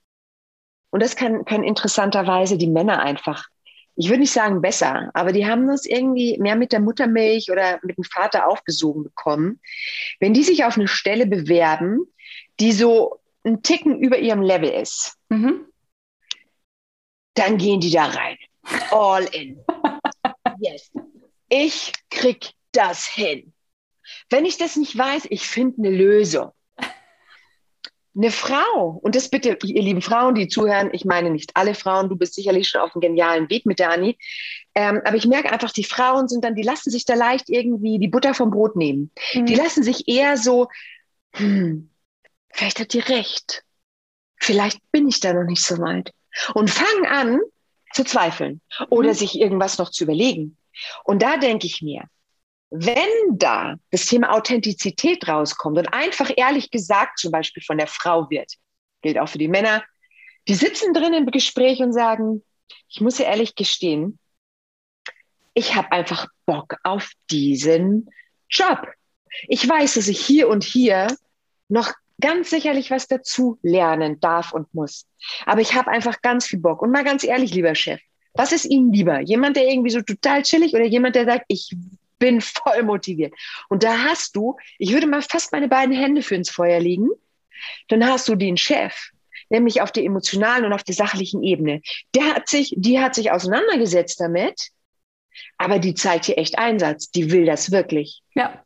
und das kann, können interessanterweise die Männer einfach, ich würde nicht sagen besser, aber die haben das irgendwie mehr mit der Muttermilch oder mit dem Vater aufgesogen bekommen. Wenn die sich auf eine Stelle bewerben, die so ein Ticken über ihrem Level ist, mhm. dann gehen die da rein. All in. yes. Ich krieg das hin. Wenn ich das nicht weiß, ich finde eine Lösung. Eine Frau, und das bitte, ihr lieben Frauen, die zuhören, ich meine nicht alle Frauen, du bist sicherlich schon auf einem genialen Weg mit der Anni, ähm, aber ich merke einfach, die Frauen sind dann, die lassen sich da leicht irgendwie die Butter vom Brot nehmen. Mhm. Die lassen sich eher so, hm, vielleicht hat die recht. Vielleicht bin ich da noch nicht so weit. Und fangen an zu zweifeln oder mhm. sich irgendwas noch zu überlegen. Und da denke ich mir, wenn da das Thema Authentizität rauskommt und einfach ehrlich gesagt zum Beispiel von der Frau wird, gilt auch für die Männer, die sitzen drin im Gespräch und sagen, ich muss ja ehrlich gestehen, ich habe einfach Bock auf diesen Job. Ich weiß, dass ich hier und hier noch ganz sicherlich was dazu lernen darf und muss. Aber ich habe einfach ganz viel Bock. Und mal ganz ehrlich, lieber Chef, was ist Ihnen lieber? Jemand, der irgendwie so total chillig oder jemand, der sagt, ich bin voll motiviert. Und da hast du, ich würde mal fast meine beiden Hände für ins Feuer legen, dann hast du den Chef, nämlich auf der emotionalen und auf der sachlichen Ebene. Der hat sich, die hat sich auseinandergesetzt damit, aber die zeigt hier echt Einsatz. Die will das wirklich. Ja.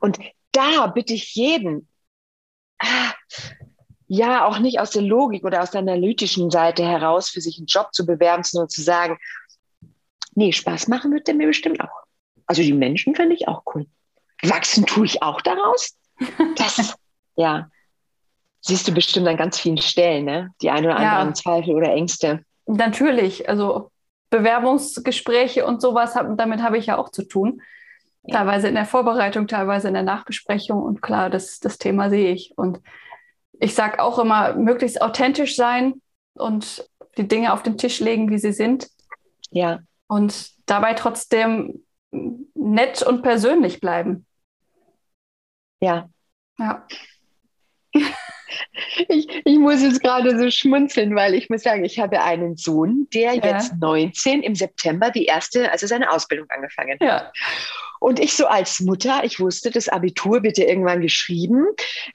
Und da bitte ich jeden, ah, ja, auch nicht aus der Logik oder aus der analytischen Seite heraus für sich einen Job zu bewerben, sondern zu sagen, nee, Spaß machen wird der mir bestimmt auch. Also die Menschen finde ich auch cool. Wachsen tue ich auch daraus. Das, [LAUGHS] ja, siehst du bestimmt an ganz vielen Stellen, ne? Die ein oder anderen ja. Zweifel oder Ängste. Natürlich, also Bewerbungsgespräche und sowas, damit habe ich ja auch zu tun. Ja. Teilweise in der Vorbereitung, teilweise in der Nachbesprechung. Und klar, das, das Thema sehe ich. Und ich sage auch immer, möglichst authentisch sein und die Dinge auf den Tisch legen, wie sie sind. Ja. Und dabei trotzdem nett und persönlich bleiben. Ja. Ja. [LAUGHS] Ich, ich muss jetzt gerade so schmunzeln, weil ich muss sagen, ich habe einen Sohn, der Ja. jetzt 19 im September die erste, also seine Ausbildung angefangen hat. Ja. Und ich so als Mutter, ich wusste, das Abitur wird ja irgendwann geschrieben.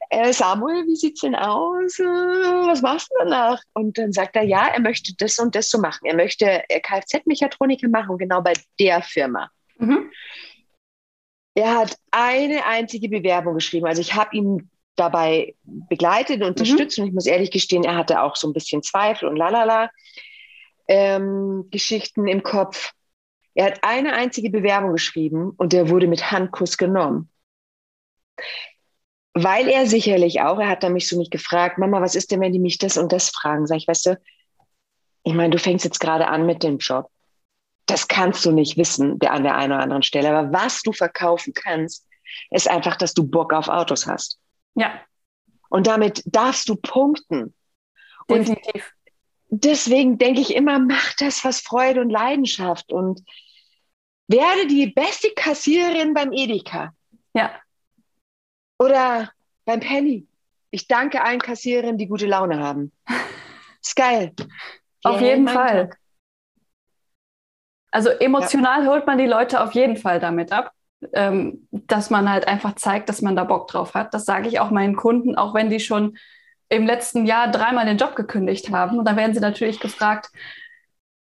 Äh, Samuel, wie sieht's denn aus? Äh, was machst du danach? Und dann sagt er, ja, er möchte das und das so machen. Er möchte äh, Kfz-Mechatroniker machen, genau bei der Firma. Mhm. Er hat eine einzige Bewerbung geschrieben. Also ich habe ihn dabei begleitet und unterstützt. Und ich muss ehrlich gestehen, er hatte auch so ein bisschen Zweifel und lalala ähm, Geschichten im Kopf. Er hat eine einzige Bewerbung geschrieben und der wurde mit Handkuss genommen. Weil er sicherlich auch, er hat dann mich so mich gefragt, Mama, was ist denn, wenn die mich das und das fragen? Sag ich, weißt du, ich meine, du fängst jetzt gerade an mit dem Job. Das kannst du nicht wissen der, an der einen oder anderen Stelle. Aber was du verkaufen kannst, ist einfach, dass du Bock auf Autos hast. Ja, Und damit darfst du punkten. Und definitiv. deswegen denke ich immer, mach das, was Freude und Leidenschaft und werde die beste Kassiererin beim Edeka Ja, oder beim Penny. Ich danke allen Kassiererinnen, die gute Laune haben. [LAUGHS] Ist geil. auf Yeah, jeden Fall. Tag. Also emotional holt man die Leute auf jeden Fall damit ab, ähm, dass man halt einfach zeigt, dass man da Bock drauf hat. Das sage ich auch meinen Kunden, auch wenn die schon im letzten Jahr dreimal den Job gekündigt haben. Und dann werden sie natürlich gefragt,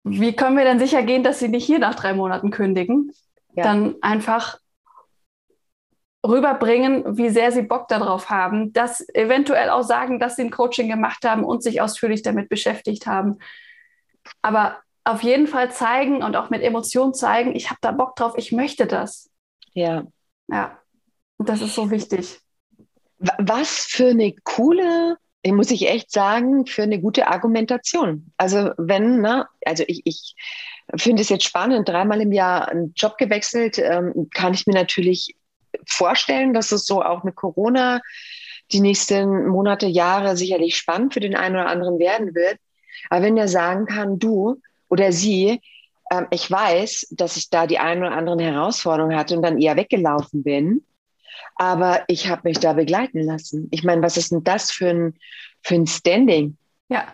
wie können wir denn sicher gehen, dass sie nicht hier nach drei Monaten kündigen? Ja. Dann einfach rüberbringen, wie sehr sie Bock darauf haben, das eventuell auch sagen, dass sie ein Coaching gemacht haben und sich ausführlich damit beschäftigt haben. Aber auf jeden Fall zeigen und auch mit Emotionen zeigen, ich habe da Bock drauf, ich möchte das. Ja. Ja, und das ist so wichtig. Wa- Was für eine coole, muss ich echt sagen, für eine gute Argumentation. Also wenn, ne, also ich, ich finde es jetzt spannend, dreimal im Jahr einen Job gewechselt, ähm, kann ich mir natürlich vorstellen, dass es so auch mit Corona die nächsten Monate, Jahre sicherlich spannend für den einen oder anderen werden wird. Aber wenn er sagen kann, du oder sie, ähm, ich weiß, dass ich da die ein oder anderen Herausforderungen hatte und dann eher weggelaufen bin, aber ich habe mich da begleiten lassen. Ich meine, was ist denn das für ein, für ein Standing? Ja,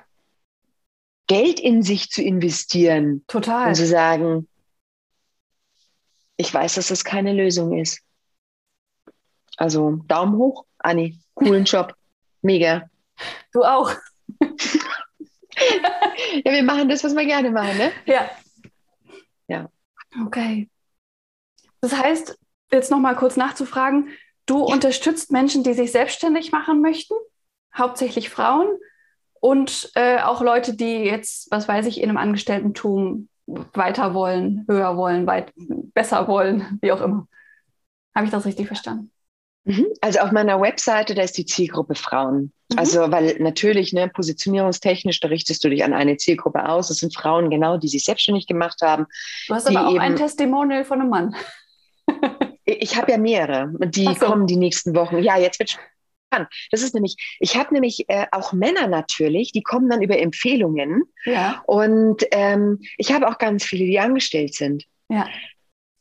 Geld in sich zu investieren total. und zu sagen, ich weiß, dass das keine Lösung ist. Also Daumen hoch, Anni. Coolen [LAUGHS] Job. Mega. Du auch. [LAUGHS] Ja, wir machen das, was wir gerne machen, ne? Ja. Ja. Okay. Das heißt, jetzt noch mal kurz nachzufragen, du unterstützt Menschen, die sich selbstständig machen möchten, hauptsächlich Frauen und äh, auch Leute, die jetzt, was weiß ich, in einem Angestellten-Tum weiter wollen, höher wollen, weit, besser wollen, wie auch immer. Habe ich das richtig verstanden? Mhm. Also auf meiner Webseite, da ist die Zielgruppe Frauen. Mhm. Also, weil natürlich, ne, positionierungstechnisch, da richtest du dich an eine Zielgruppe aus. Das sind Frauen, genau, die sich selbstständig gemacht haben. Du hast aber auch eben- ein Testimonial von einem Mann. Ich habe ja mehrere, die so. kommen die nächsten Wochen. Ja, jetzt wird spannend. Das ist nämlich, ich habe nämlich äh, auch Männer natürlich, die kommen dann über Empfehlungen. Ja. Und ähm, ich habe auch ganz viele, die angestellt sind. Ja.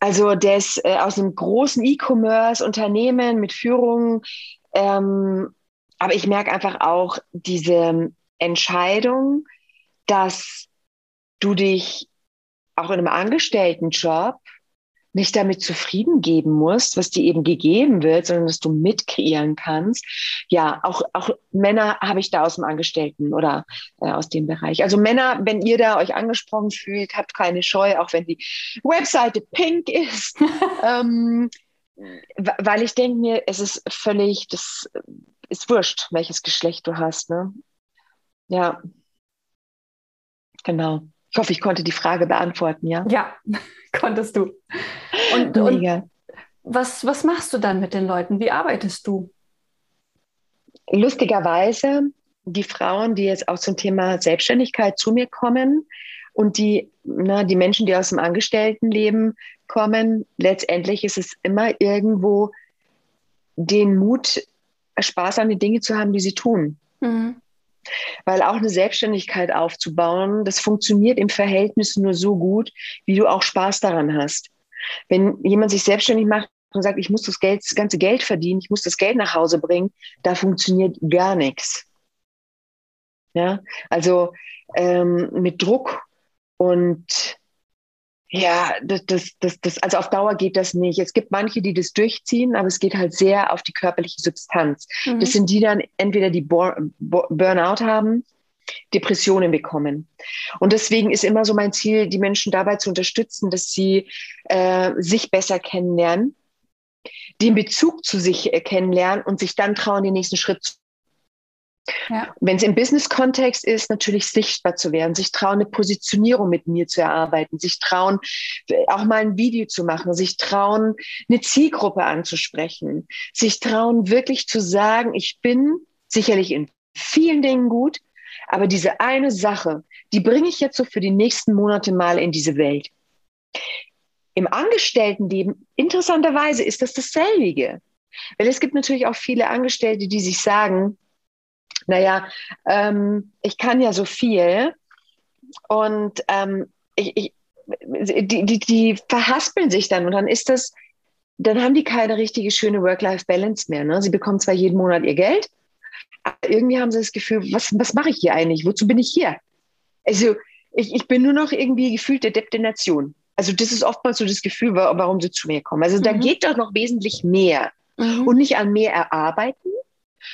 Also der ist äh, aus einem großen E-Commerce-Unternehmen mit Führung. Ähm, aber ich merke einfach auch diese Entscheidung, dass du dich auch in einem Angestelltenjob nicht damit zufrieden geben musst, was dir eben gegeben wird, sondern dass du mitkreieren kannst. Ja, auch, auch Männer habe ich da aus dem Angestellten oder äh, aus dem Bereich. Also Männer, wenn ihr da euch angesprochen fühlt, habt keine Scheu, auch wenn die Webseite pink ist. [LAUGHS] ähm, weil ich denke mir, es ist völlig, das ist wurscht, welches Geschlecht du hast. Ne? Ja, genau. Ich hoffe, ich konnte die Frage beantworten, ja? Ja, [LAUGHS] konntest du. Und, und was, was machst du dann mit den Leuten? Wie arbeitest du? lustigerweise die Frauen, die jetzt auch zum Thema Selbstständigkeit zu mir kommen und die, na, die Menschen, die aus dem Angestelltenleben kommen, letztendlich ist es immer irgendwo den Mut, Spaß an den Dingen zu haben, die sie tun. Mhm. Weil auch eine Selbstständigkeit aufzubauen, das funktioniert im Verhältnis nur so gut, wie du auch Spaß daran hast. Wenn jemand sich selbstständig macht und sagt, ich muss das Geld, das ganze Geld verdienen, ich muss das Geld nach Hause bringen, da funktioniert gar nichts. Ja, also ähm, mit Druck und ja, das, das, das, das, also auf Dauer geht das nicht. Es gibt manche, die das durchziehen, aber es geht halt sehr auf die körperliche Substanz. Mhm. Das sind die dann entweder die Burnout haben, Depressionen bekommen. Und deswegen ist immer so mein Ziel, die Menschen dabei zu unterstützen, dass sie äh, sich besser kennenlernen, den Bezug zu sich äh, kennenlernen und sich dann trauen, den nächsten Schritt zu ja. Wenn es im Business-Kontext ist, natürlich sichtbar zu werden, sich trauen, eine Positionierung mit mir zu erarbeiten, sich trauen, auch mal ein Video zu machen, sich trauen, eine Zielgruppe anzusprechen, sich trauen, wirklich zu sagen, ich bin sicherlich in vielen Dingen gut, aber diese eine Sache, die bringe ich jetzt so für die nächsten Monate mal in diese Welt. Im Angestelltenleben, interessanterweise, ist das dasselbe. Weil es gibt natürlich auch viele Angestellte, die sich sagen, naja, ähm, ich kann ja so viel und ähm, ich, ich, die, die, die verhaspeln sich dann und dann ist das, dann haben die keine richtige schöne Work-Life-Balance mehr. Ne? Sie bekommen zwar jeden Monat ihr Geld, aber irgendwie haben sie das Gefühl, was, was mache ich hier eigentlich? Wozu bin ich hier? Also ich, ich bin nur noch irgendwie gefühlt der Depp der Nation. Also das ist oftmals so das Gefühl, warum sie zu mir kommen. Also mhm. da geht doch noch wesentlich mehr. Mhm. Und nicht an mehr erarbeiten,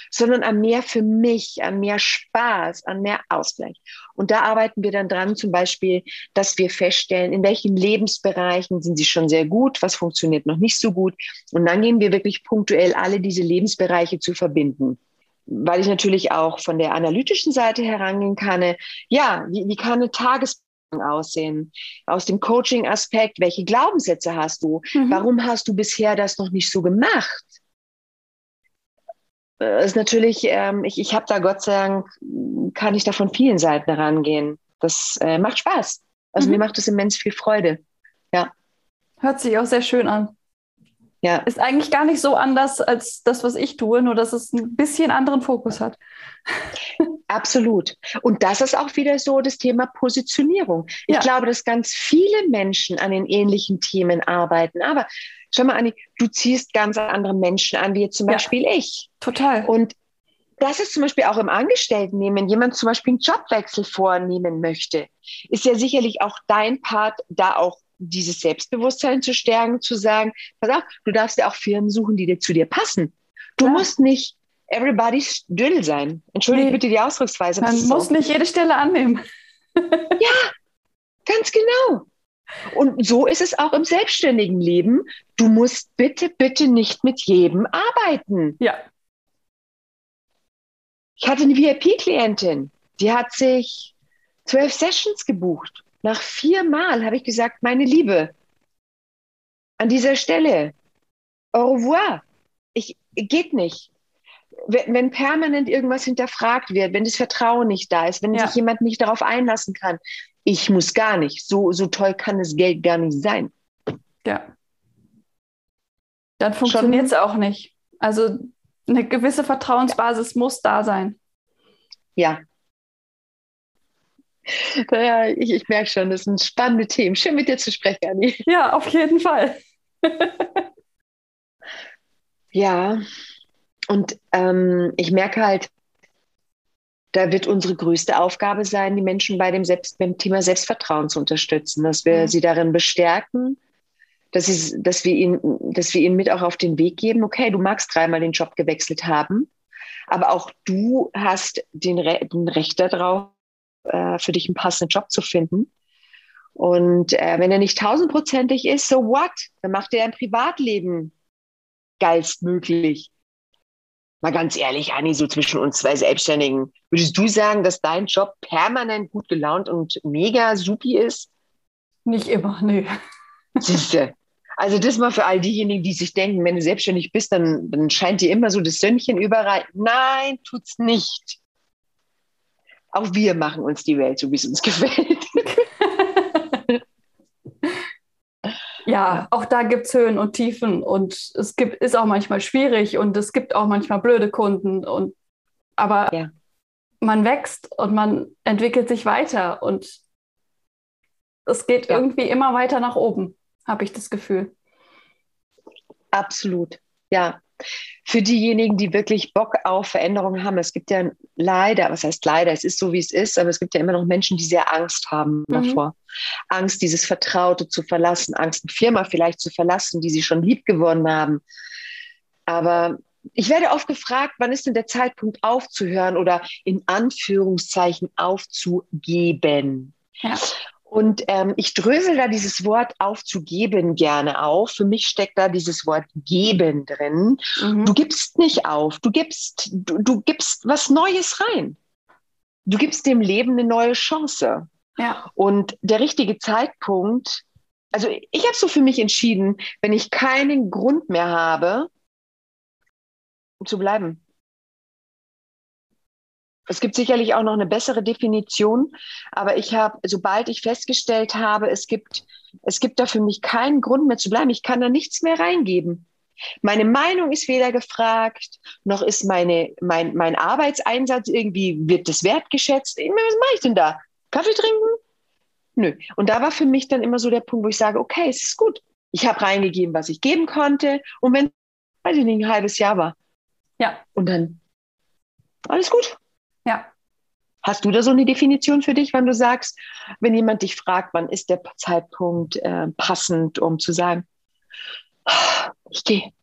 sondern an mehr für mich, an mehr Spaß, an mehr Ausgleich. Und da arbeiten wir dann dran, zum Beispiel, dass wir feststellen, in welchen Lebensbereichen sind sie schon sehr gut, was funktioniert noch nicht so gut. Und dann gehen wir wirklich punktuell alle diese Lebensbereiche zu verbinden weil ich natürlich auch von der analytischen Seite herangehen kann. Ja, wie, wie kann eine Tagesplanung aussehen? Aus dem Coaching-Aspekt, welche Glaubenssätze hast du? Mhm. Warum hast du bisher das noch nicht so gemacht? Ist natürlich, ähm, ich, ich habe da Gott sei Dank, kann ich da von vielen Seiten herangehen. Das äh, macht Spaß. Also mhm. mir macht es immens viel Freude. Ja. Hört sich auch sehr schön an. Ja. Ist eigentlich gar nicht so anders als das, was ich tue, nur dass es ein bisschen anderen Fokus hat. Absolut. Und das ist auch wieder so das Thema Positionierung. Ich ja. glaube, dass ganz viele Menschen an den ähnlichen Themen arbeiten. Aber schau mal, Anni, du ziehst ganz andere Menschen an, wie jetzt zum Beispiel ja, ich. Total. Und das ist zum Beispiel auch im Angestelltennehmen, wenn jemand zum Beispiel einen Jobwechsel vornehmen möchte, ist ja sicherlich auch dein Part, da auch dieses Selbstbewusstsein zu stärken, zu sagen, pass auf, du darfst ja auch Firmen suchen, die dir zu dir passen. Du ja. musst nicht everybody's Dödel sein. Entschuldige nee. bitte die Ausdrucksweise. Man muss so. nicht jede Stelle annehmen. [LAUGHS] ja, ganz genau. Und so ist es auch im selbstständigen Leben. Du musst bitte, bitte nicht mit jedem arbeiten. Ja. Ich hatte eine VIP-Klientin, die hat sich zwölf Sessions gebucht. Nach viermal habe ich gesagt, meine Liebe, an dieser Stelle, au revoir. Ich, geht nicht. Wenn, wenn permanent irgendwas hinterfragt wird, wenn das Vertrauen nicht da ist, wenn ja. sich jemand nicht darauf einlassen kann, ich muss gar nicht. So, so toll kann das Geld gar nicht sein. Ja. Dann funktioniert es auch nicht. Also eine gewisse Vertrauensbasis ja. muss da sein. Ja. Naja, ich, ich merke schon, das sind spannende Themen. Schön mit dir zu sprechen, Anni. Ja, auf jeden Fall. [LAUGHS] ja, und ähm, ich merke halt, da wird unsere größte Aufgabe sein, die Menschen bei dem, Selbst, beim Thema Selbstvertrauen zu unterstützen, dass wir mhm. sie darin bestärken, dass, sie, dass, wir ihnen, dass wir ihnen mit auch auf den Weg geben, okay, du magst dreimal den Job gewechselt haben, aber auch du hast den, Re den Recht darauf, äh, für dich einen passenden Job zu finden. Und äh, wenn er nicht tausendprozentig ist, so what? Dann macht er dein Privatleben geilstmöglich. Mal ganz ehrlich, Anni, so zwischen uns zwei Selbstständigen, würdest du sagen, dass dein Job permanent gut gelaunt und mega supi ist? Nicht immer, nö. Siehste. Also das mal für all diejenigen, die sich denken, wenn du selbstständig bist, dann, dann scheint dir immer so das Sönnchen überall. Nein, tut's nicht. Auch wir machen uns die Welt so, wie es uns [LAUGHS] gefällt. ja, auch da gibt es Höhen und Tiefen und es gibt, ist auch manchmal schwierig und es gibt auch manchmal blöde Kunden. Und, aber ja. man wächst und man entwickelt sich weiter und es geht ja. irgendwie immer weiter nach oben, habe ich das Gefühl. absolut. Ja. Für diejenigen, die wirklich Bock auf Veränderungen haben, es gibt ja leider, was heißt leider, es ist so, wie es ist, aber es gibt ja immer noch Menschen, die sehr Angst haben mhm. davor. Angst, dieses Vertraute zu verlassen, Angst, eine Firma vielleicht zu verlassen, die sie schon lieb gewonnen haben. Aber ich werde oft gefragt, wann ist denn der Zeitpunkt aufzuhören oder in Anführungszeichen aufzugeben? Ja. Und ähm, ich drösel da dieses Wort aufzugeben gerne auf. Für mich steckt da dieses Wort geben drin. Mhm. Du gibst nicht auf, du gibst, du, du gibst was Neues rein. Du gibst dem Leben eine neue Chance. Ja. Und der richtige Zeitpunkt, also ich habe so für mich entschieden, wenn ich keinen Grund mehr habe, zu bleiben. Es gibt sicherlich auch noch eine bessere Definition, aber ich habe, sobald ich festgestellt habe, es gibt, es gibt da für mich keinen Grund mehr zu bleiben, ich kann da nichts mehr reingeben. Meine Meinung ist weder gefragt, noch ist meine, mein, mein Arbeitseinsatz irgendwie, wird das wertgeschätzt. Was mache ich denn da? Kaffee trinken? Nö. Und da war für mich dann immer so der Punkt, wo ich sage, okay, es ist gut. Ich habe reingegeben, was ich geben konnte. Und wenn, weiß ich nicht, ein halbes Jahr war. Ja. Und dann, alles gut. Ja. Hast du da so eine Definition für dich, wann du sagst, wenn jemand dich fragt, wann ist der Zeitpunkt äh, passend, um zu sagen, ich gehe?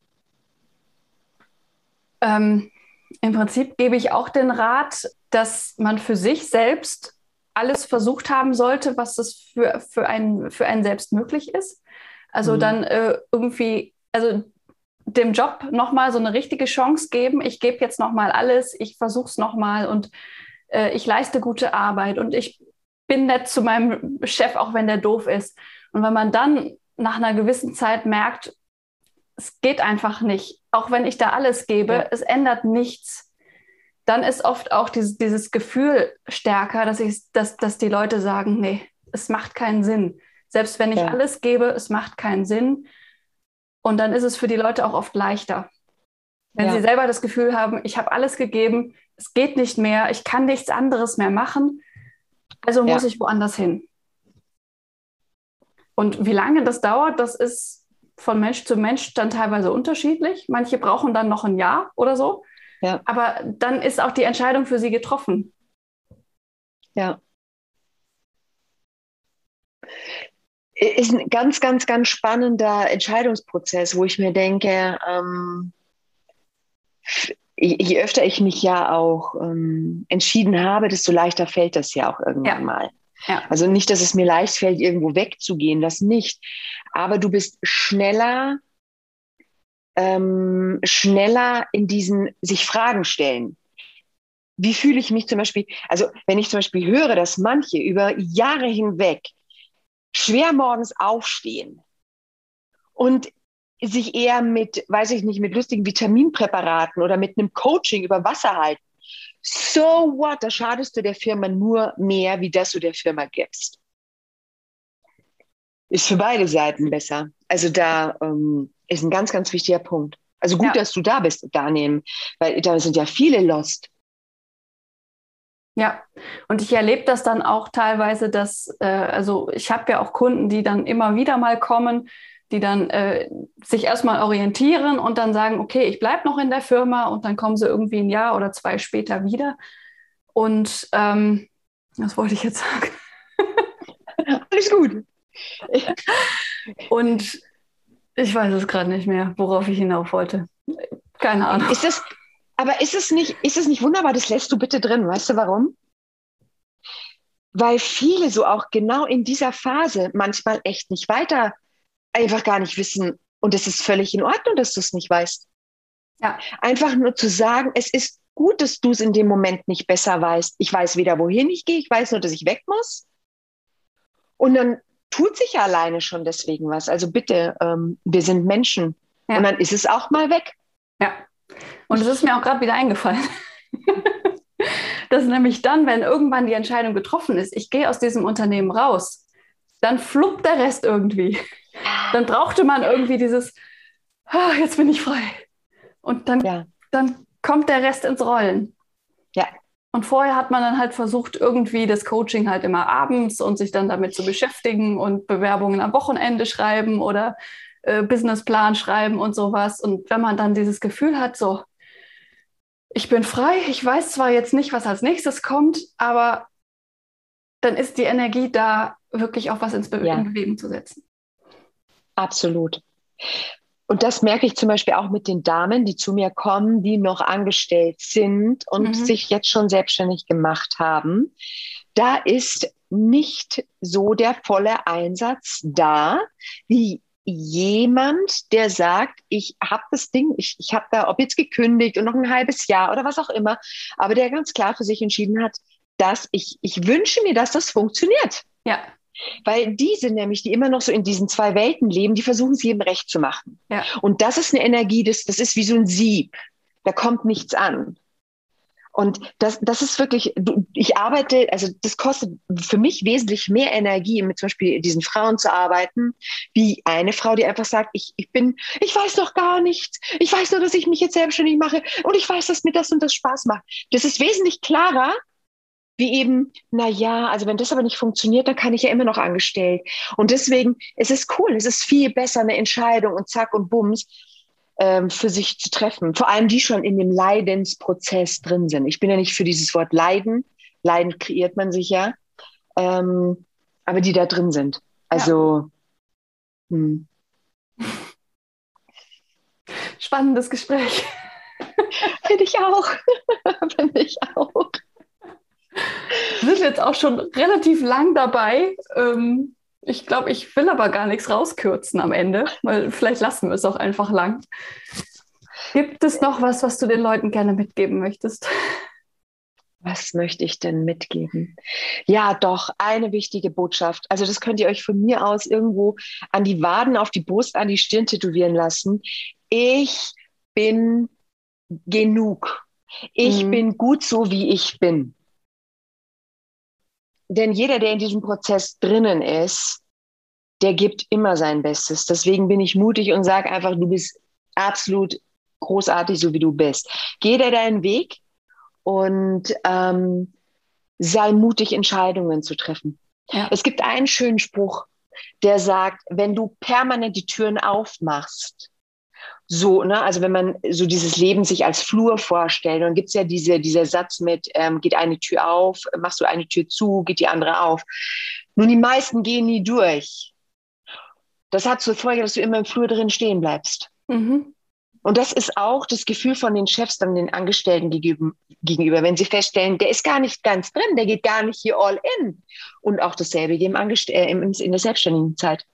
Ähm, Im Prinzip gebe ich auch den Rat, dass man für sich selbst alles versucht haben sollte, was es für, für, einen, für einen selbst möglich ist. Also mhm. dann äh, irgendwie, also dem Job nochmal so eine richtige Chance geben. Ich gebe jetzt nochmal alles, ich versuche es nochmal und äh, ich leiste gute Arbeit und ich bin nett zu meinem Chef, auch wenn der doof ist. Und wenn man dann nach einer gewissen Zeit merkt, es geht einfach nicht, auch wenn ich da alles gebe, ja. es ändert nichts, dann ist oft auch dieses, dieses Gefühl stärker, dass, ich, dass, dass die Leute sagen, nee, es macht keinen Sinn. Selbst wenn ich ja. alles gebe, es macht keinen Sinn. Und dann ist es für die Leute auch oft leichter. Wenn ja. sie selber das Gefühl haben, ich habe alles gegeben, es geht nicht mehr, ich kann nichts anderes mehr machen, also muss ja. ich woanders hin. Und wie lange das dauert, das ist von Mensch zu Mensch dann teilweise unterschiedlich. Manche brauchen dann noch ein Jahr oder so. Ja. Aber dann ist auch die Entscheidung für sie getroffen. Ja ist ein ganz, ganz, ganz spannender Entscheidungsprozess, wo ich mir denke, ähm, je öfter ich mich ja auch ähm, entschieden habe, desto leichter fällt das ja auch irgendwann ja. mal. Ja. Also nicht, dass es mir leicht fällt, irgendwo wegzugehen, das nicht. Aber du bist schneller, ähm, schneller in diesen sich Fragen stellen. Wie fühle ich mich zum Beispiel? Also wenn ich zum Beispiel höre, dass manche über Jahre hinweg schwer morgens aufstehen und sich eher mit, weiß ich nicht, mit lustigen Vitaminpräparaten oder mit einem Coaching über Wasser halten. So what? Da schadest du der Firma nur mehr, wie das du der Firma gibst. Ist für beide Seiten besser. Also da ähm, ist ein ganz, ganz wichtiger Punkt. Also gut, ja. dass du da bist, Daniel, weil da sind ja viele lost. Ja, und ich erlebe das dann auch teilweise, dass, äh, also ich habe ja auch Kunden, die dann immer wieder mal kommen, die dann äh, sich erstmal orientieren und dann sagen, okay, ich bleibe noch in der Firma und dann kommen sie irgendwie ein Jahr oder zwei später wieder. Und ähm, was wollte ich jetzt sagen? [LAUGHS] Alles gut. und ich weiß es gerade nicht mehr, worauf ich hinauf wollte. Keine Ahnung. Ist das, aber ist es nicht, ist es nicht wunderbar? Das lässt du bitte drin. Weißt du warum? Weil viele so auch genau in dieser Phase manchmal echt nicht weiter, einfach gar nicht wissen. Und es ist völlig in Ordnung, dass du es nicht weißt. Ja. Einfach nur zu sagen, es ist gut, dass du es in dem Moment nicht besser weißt. Ich weiß weder, wohin ich gehe, ich weiß nur, dass ich weg muss. Und dann tut sich ja alleine schon deswegen was. Also bitte, ähm, wir sind Menschen. Ja. Und dann ist es auch mal weg. Ja. Und es ist mir auch gerade wieder eingefallen. [LAUGHS] dass nämlich dann, wenn irgendwann die Entscheidung getroffen ist, ich gehe aus diesem Unternehmen raus, dann fluppt der Rest irgendwie. Dann brauchte man irgendwie dieses, ah, jetzt bin ich frei. Und dann, ja. dann kommt der Rest ins Rollen. Ja. Und vorher hat man dann halt versucht, irgendwie das Coaching halt immer abends und sich dann damit zu beschäftigen und Bewerbungen am Wochenende schreiben oder äh, Businessplan schreiben und sowas. Und wenn man dann dieses Gefühl hat, so, ich bin frei, ich weiß zwar jetzt nicht, was als nächstes kommt, aber dann ist die Energie da, wirklich auch was ins Be ja. in Bewegung zu setzen. Absolut. Und das merke ich zum Beispiel auch mit den Damen, die zu mir kommen, die noch angestellt sind und mhm. sich jetzt schon selbstständig gemacht haben. Da ist nicht so der volle Einsatz da, wie jemand, der sagt, ich habe das Ding, ich, ich habe da, ob jetzt gekündigt und noch ein halbes Jahr oder was auch immer, aber der ganz klar für sich entschieden hat, dass ich, ich wünsche mir, dass das funktioniert. Ja. Weil die sind nämlich, die immer noch so in diesen zwei Welten leben, die versuchen es jedem recht zu machen. Ja. Und das ist eine Energie, das, das ist wie so ein Sieb. Da kommt nichts an. Und das, das ist wirklich, ich arbeite, also das kostet für mich wesentlich mehr Energie, mit zum Beispiel diesen Frauen zu arbeiten, wie eine Frau, die einfach sagt, ich, ich bin, ich weiß noch gar nichts. Ich weiß nur, dass ich mich jetzt selbstständig mache und ich weiß, dass mir das und das Spaß macht. Das ist wesentlich klarer, wie eben, na ja, also wenn das aber nicht funktioniert, dann kann ich ja immer noch angestellt. Und deswegen, es ist cool, es ist viel besser eine Entscheidung und zack und bums für sich zu treffen. Vor allem die schon in dem Leidensprozess drin sind. Ich bin ja nicht für dieses Wort Leiden. Leiden kreiert man sich ja. Ähm, aber die da drin sind. Also, ja. hm. Spannendes Gespräch. [LAUGHS] Finde ich auch. [LAUGHS] Finde ich auch. Wir sind jetzt auch schon relativ lang dabei. Ähm, ich glaube, ich will aber gar nichts rauskürzen am Ende, weil vielleicht lassen wir es auch einfach lang. Gibt es noch was, was du den Leuten gerne mitgeben möchtest? Was möchte ich denn mitgeben? Ja, doch, eine wichtige Botschaft. Also das könnt ihr euch von mir aus irgendwo an die Waden, auf die Brust, an die Stirn tätowieren lassen. Ich bin genug. Ich mhm. bin gut so, wie ich bin. Denn jeder, der in diesem Prozess drinnen ist, der gibt immer sein Bestes. Deswegen bin ich mutig und sage einfach, du bist absolut großartig, so wie du bist. Geh da deinen Weg und ähm, sei mutig, Entscheidungen zu treffen. Ja. Es gibt einen schönen Spruch, der sagt, wenn du permanent die Türen aufmachst, so, ne, also wenn man so dieses Leben sich als Flur vorstellt, dann gibt's ja diese, dieser Satz mit, ähm, geht eine Tür auf, machst du eine Tür zu, geht die andere auf. Nun, die meisten gehen nie durch. Das hat zur Folge, dass du immer im Flur drin stehen bleibst. Mhm. Und das ist auch das Gefühl von den Chefs dann den Angestellten gegenüber, wenn sie feststellen, der ist gar nicht ganz drin, der geht gar nicht hier all in. Und auch dasselbe dem Angest äh, in der selbstständigen Zeit.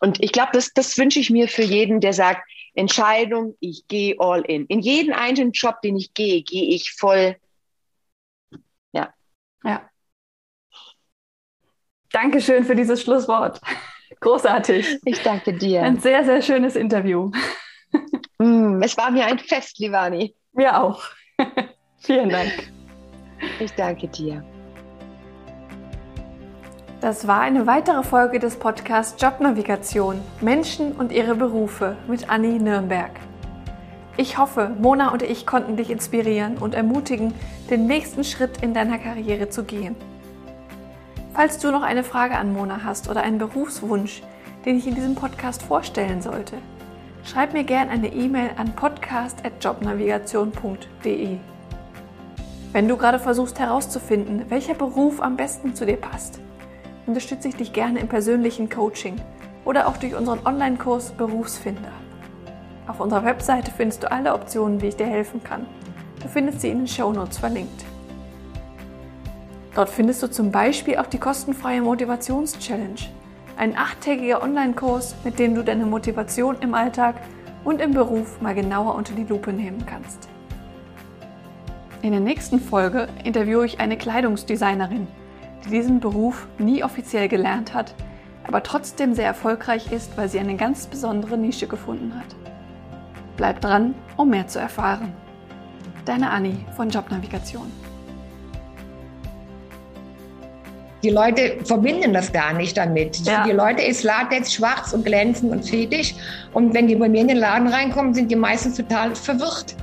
Und ich glaube, das, das wünsche ich mir für jeden, der sagt, Entscheidung, ich gehe all in. In jeden einzelnen Job, den ich gehe, gehe ich voll. Ja. Ja. Dankeschön für dieses Schlusswort. [LAUGHS] Großartig. Ich danke dir. Ein sehr, sehr schönes Interview. Mm, es war mir ein Fest, Livani. Mir auch. [LAUGHS] Vielen Dank. Ich danke dir. Das war eine weitere Folge des Podcasts Jobnavigation Menschen und ihre Berufe mit Anni Nürnberg. Ich hoffe, Mona und ich konnten dich inspirieren und ermutigen, den nächsten Schritt in deiner Karriere zu gehen. Falls du noch eine Frage an Mona hast oder einen Berufswunsch, den ich in diesem Podcast vorstellen sollte, schreib mir gerne eine E-Mail an podcast.jobnavigation.de. Wenn du gerade versuchst herauszufinden, welcher Beruf am besten zu dir passt, unterstütze ich dich gerne im persönlichen Coaching oder auch durch unseren Online-Kurs Berufsfinder. Auf unserer Webseite findest du alle Optionen, wie ich dir helfen kann. Du findest sie in den Shownotes verlinkt. Dort findest du zum Beispiel auch die kostenfreie Motivations-Challenge, ein achttägiger Online-Kurs, mit dem du deine Motivation im Alltag und im Beruf mal genauer unter die Lupe nehmen kannst. In der nächsten Folge interviewe ich eine Kleidungsdesignerin, die diesen Beruf nie offiziell gelernt hat, aber trotzdem sehr erfolgreich ist, weil sie eine ganz besondere Nische gefunden hat. Bleib dran, um mehr zu erfahren. Deine Anni von Jobnavigation. Die Leute verbinden das gar nicht damit. Ja. Für die Leute ist Latex schwarz und glänzend und fetisch. Und wenn die bei mir in den Laden reinkommen, sind die meistens total verwirrt.